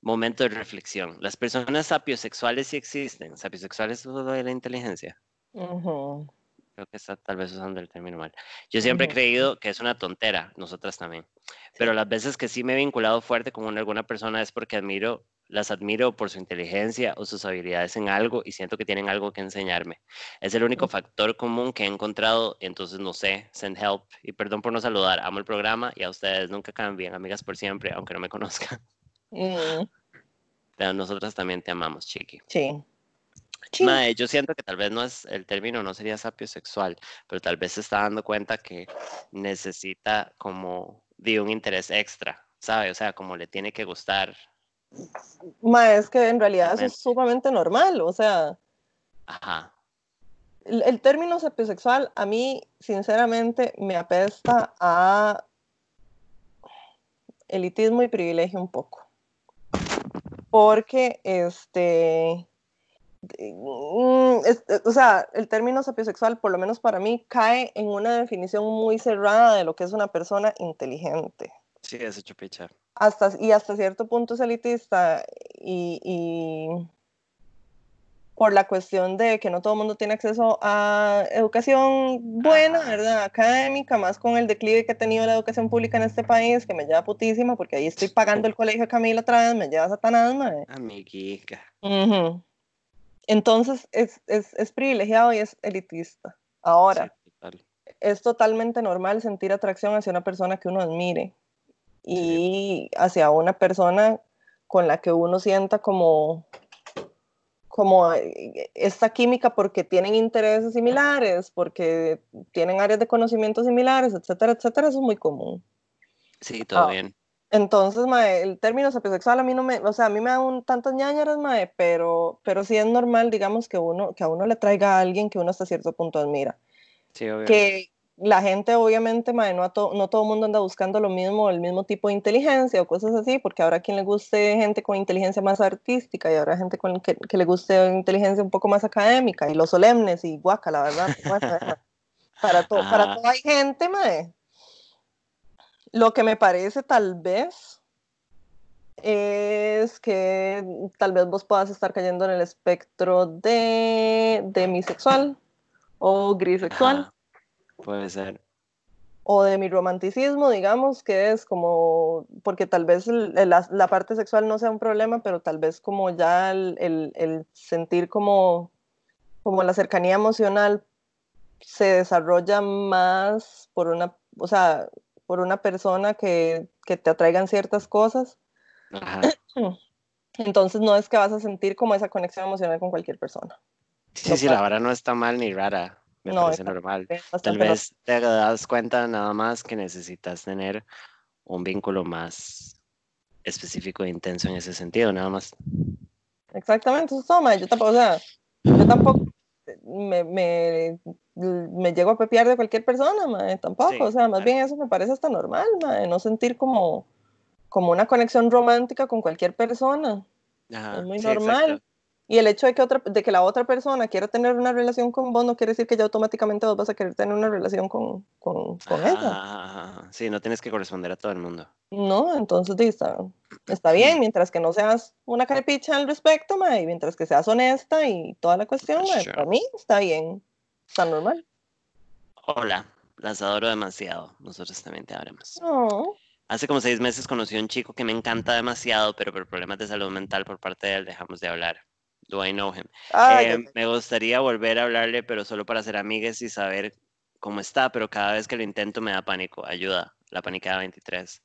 momento de reflexión. ¿Las personas sapiosexuales sí existen? ¿Sapiosexuales es de la inteligencia? Creo que está tal vez usando el término mal. Yo siempre he creído que es una tontera, nosotras también. Pero las veces que sí me he vinculado fuerte con una- alguna persona es porque admiro, las admiro por su inteligencia o sus habilidades en algo y siento que tienen algo que enseñarme. Es el único factor común que he encontrado, entonces no sé, send help. Y perdón por no saludar, amo el programa y a ustedes nunca cambien, amigas por siempre, aunque no me conozcan. Mm, Pero nosotras también te amamos, Chiqui. Sí. Sí. Mae, yo siento que tal vez no es el término, no sería sapiosexual, pero tal vez se está dando cuenta que necesita como de un interés extra, ¿sabe? O sea, como le tiene que gustar. Ma, es que en realidad eso es sumamente normal. O sea, Ajá. el, el término sapiosexual a mí, sinceramente, me apesta a elitismo y privilegio un poco. Porque, este, mm, es- o sea, el término sapiosexual, por lo menos para mí, cae en una definición muy cerrada de lo que es una persona inteligente. Sí, es hecho picha. hasta, y hasta cierto punto es elitista y, y por la cuestión de que no todo el mundo tiene acceso a educación buena. ¿verdad? Académica, más con el declive que ha tenido la educación pública en este país, que me lleva putísima, porque ahí estoy pagando el colegio de Camila otra vez, me lleva satanás, mae. Amiguica. Ujú. Entonces es, es, es privilegiado y es elitista. Ahora, Sí, total. es totalmente normal sentir atracción hacia una persona que uno admire y hacia una persona con la que uno sienta como, como eh, esta química porque tienen intereses similares, porque tienen áreas de conocimiento similares, etcétera, etcétera, eso es muy común. Sí, todo Ah. bien. Entonces, mae, el término sapiosexual a mí no me, o sea, a mí me da un tantas ñañaras, mae, pero, pero sí es normal, digamos, que uno, que a uno le traiga a alguien que uno hasta cierto punto admira. Sí, obvio. Que la gente, obviamente, mae, no, a to- no todo el mundo anda buscando lo mismo, el mismo tipo de inteligencia o cosas así, porque habrá quien le guste gente con inteligencia más artística y habrá gente con que, que le guste inteligencia un poco más académica y los solemnes y guaca, la verdad. Ajá. para, to- para todo hay gente, mae. Lo que me parece tal vez es que tal vez vos puedas estar cayendo en el espectro de demisexual o grisexual. Puede ser. o de mi romanticismo, digamos, que es como, porque tal vez el- el- la, la parte sexual no sea un problema, pero tal vez como ya el, sentir como, como la cercanía emocional se desarrolla más por una, o sea, por una persona que, que te atraigan ciertas cosas. Ajá. Entonces no es que vas a sentir como esa conexión emocional con cualquier persona. Sí, sí, la vara no está mal ni rara. Me No, parece normal. Tal vez te das cuenta nada más que necesitas tener un vínculo más específico e intenso en ese sentido, nada más. Exactamente, eso mae. Yo tampoco, o sea, yo tampoco me, me, me llego a pepear de cualquier persona, mae, tampoco. Sí, o sea, más claro. bien eso me parece hasta normal, mae, no sentir como, como una conexión romántica con cualquier persona. Ajá. Es muy sí, normal. exacto. Y el hecho de que, otra, de que la otra persona quiera tener una relación con vos no quiere decir que ya automáticamente vos vas a querer tener una relación con, con, ella. Sí, no tienes que corresponder a todo el mundo. No, entonces está, está bien, mientras que no seas una carepicha al respecto, ma, y mientras que seas honesta y toda la cuestión, ma, Sure. para mí está bien, está normal. Hola, las adoro demasiado. Nosotros también te adoramos. No, Hace como seis meses conocí a un chico que me encanta demasiado, pero por problemas de salud mental por parte de él dejamos de hablar. Do I know him? Ay, Eh, me gustaría volver a hablarle, pero solo para ser amigues y saber cómo está, pero cada vez que lo intento me da pánico. Ayuda, la panicada 23.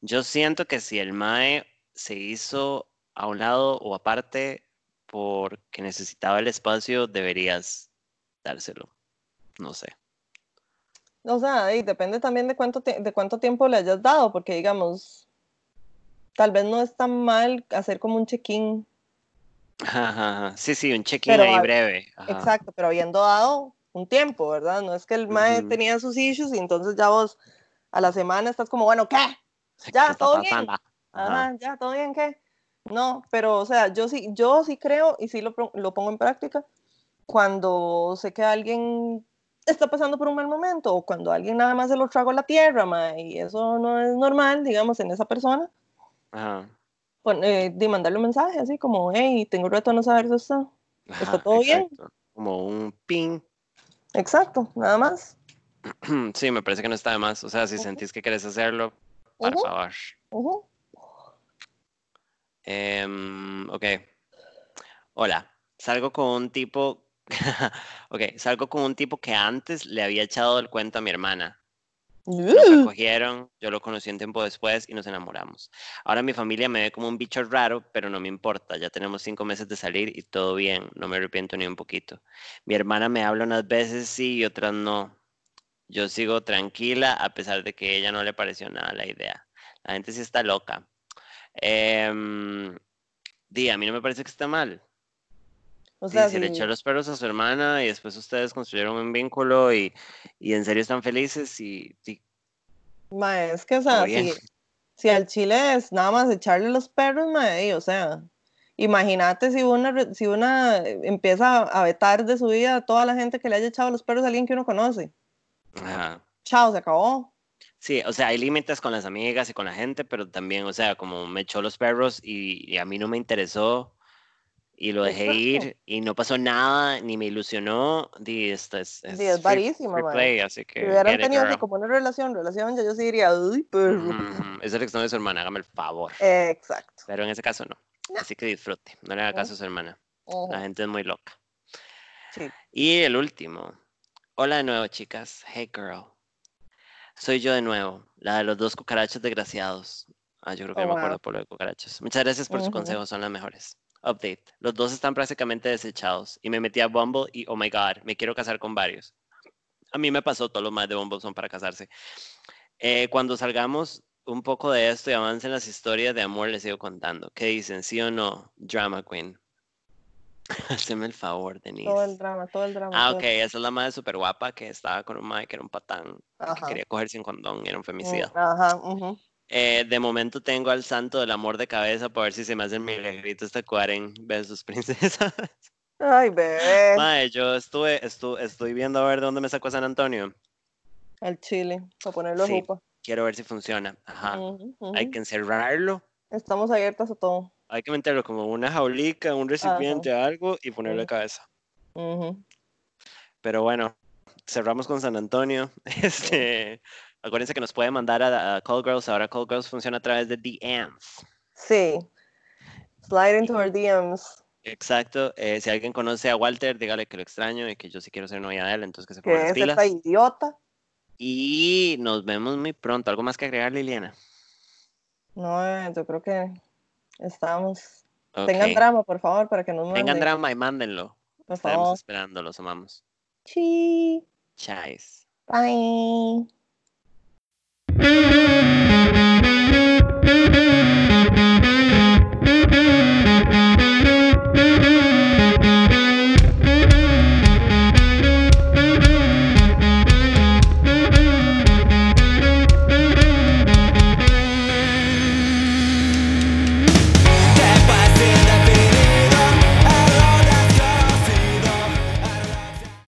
Yo siento que si el MAE se hizo a un lado o aparte porque necesitaba el espacio, deberías dárselo. No sé. o sea, y depende también de cuánto, de cuánto tiempo le hayas dado, porque digamos, tal vez no es tan mal hacer como un check-in, Ajá. Sí, sí, un check-in ahí breve. Ajá. exacto, pero habiendo dado un tiempo, ¿verdad? No es que el mae Ujú. tenía sus issues y entonces ya vos a la semana estás como, bueno, ¿qué? ¿Qué Ya, todo bien. Ajá. Ya, todo bien, ¿qué? No, pero, o sea, yo sí, yo sí creo y sí lo, lo pongo en práctica cuando sé que alguien está pasando por un mal momento o cuando alguien nada más se lo trago a la tierra, ma, y eso no es normal, digamos, en esa persona, Ajá. Eh, de mandarle un mensaje así como, hey, tengo rato de no saber si está. Ajá, todo bien? Como un ping. Exacto, nada más. Sí, me parece que no está de más. O sea, si sentís que querés hacerlo, favor. Ujú. Em, ok. Hola. Salgo con un tipo. ok, salgo con un tipo que antes le había echado el cuento a mi hermana. Nunca cogieron, yo lo conocí un tiempo después y nos enamoramos. Ahora mi familia me ve como un bicho raro, pero no me importa. Ya tenemos cinco meses de salir y todo bien. No me arrepiento ni un poquito. Mi hermana me habla unas veces sí y otras no. Yo sigo tranquila a pesar de que a ella no le pareció nada la idea. La gente sí está loca. Di, a mí no me parece que está mal. O Sí, sea, se le echó los perros a su hermana y después ustedes construyeron un vínculo y, y en serio están felices y, y ma, es que, o sea, si, si al chile es nada más echarle los perros, ma, ey, o sea, imagínate si una, si una eh, empieza a vetar de su vida a toda la gente que le haya echado los perros a alguien que uno conoce. Ajá. Chao, se acabó. Sí, o sea, hay límites con las amigas y con la gente, pero también, o sea, como me echó los perros y, y a mí no me interesó y lo dejé ir y no pasó nada, ni me ilusionó, di, esto es, es Sí, es free- varísima, free play, así Si que hubieran get it, tenido así como una relación, relación, ya yo sí diría, uy, perro. Ujú. Es el de su hermana, hágame el favor. Exacto. Pero en ese caso no. No. Así que disfrute, no le haga caso a su hermana. La gente es muy loca. Sí. Y el último. Hola de nuevo, chicas. Hey, girl. Soy yo de nuevo, la de los dos cucarachos desgraciados. Ah, yo creo que Oh, ya me acuerdo wow. por lo de cucarachos. Muchas gracias por sus consejos, son las mejores. Update. Los dos están prácticamente desechados. Y me metí a Bumble y, oh my god, me quiero casar con varios. A mí me pasó, todos los más de Bumble son para casarse. Eh, cuando salgamos, un poco de esto y avancen las historias de amor, les sigo contando. ¿Qué dicen? ¿Sí o no? Drama Queen. Haceme el favor, Denise. Todo el drama, todo el drama. Ah, ok, esa es la madre súper guapa que estaba con un madre que era un patán, que quería coger sin condón era un Mm, femicida. Ajá, ujú. Eh, de momento tengo al santo del amor de cabeza para ver si se me hace el milagrito este Cuaren versus princesas. Ay, bebé. Mae, yo estuve, estu- estoy viendo a ver de dónde me sacó San Antonio. El chile, para ponerlo Sí. jupa. Quiero ver si funciona. Ajá. Hay que encerrarlo, Estamos abiertas a todo. hay que meterlo como una jaulica, un recipiente, algo y ponerle Sí. cabeza. Pero bueno, cerramos con San Antonio. Este, acuérdense que nos pueden mandar a, a Call Girls. Ahora Call Girls funciona a través de DMs. Sí. Slide into our DMs. Exacto. eh, si alguien conoce a Walter, dígale que lo extraño y que yo sí quiero ser novia de él, entonces que se Que ponga las es pilas. esta idiota. Y nos vemos muy pronto. ¿Algo más que agregar, Liliana? No, eh, yo creo que estamos. Tengan drama, por favor, para que nos manden. Tengan drama y mándenlo. Por Estaremos favor. esperando, los amamos. Sí. Chais. Bye. Mm-hmm.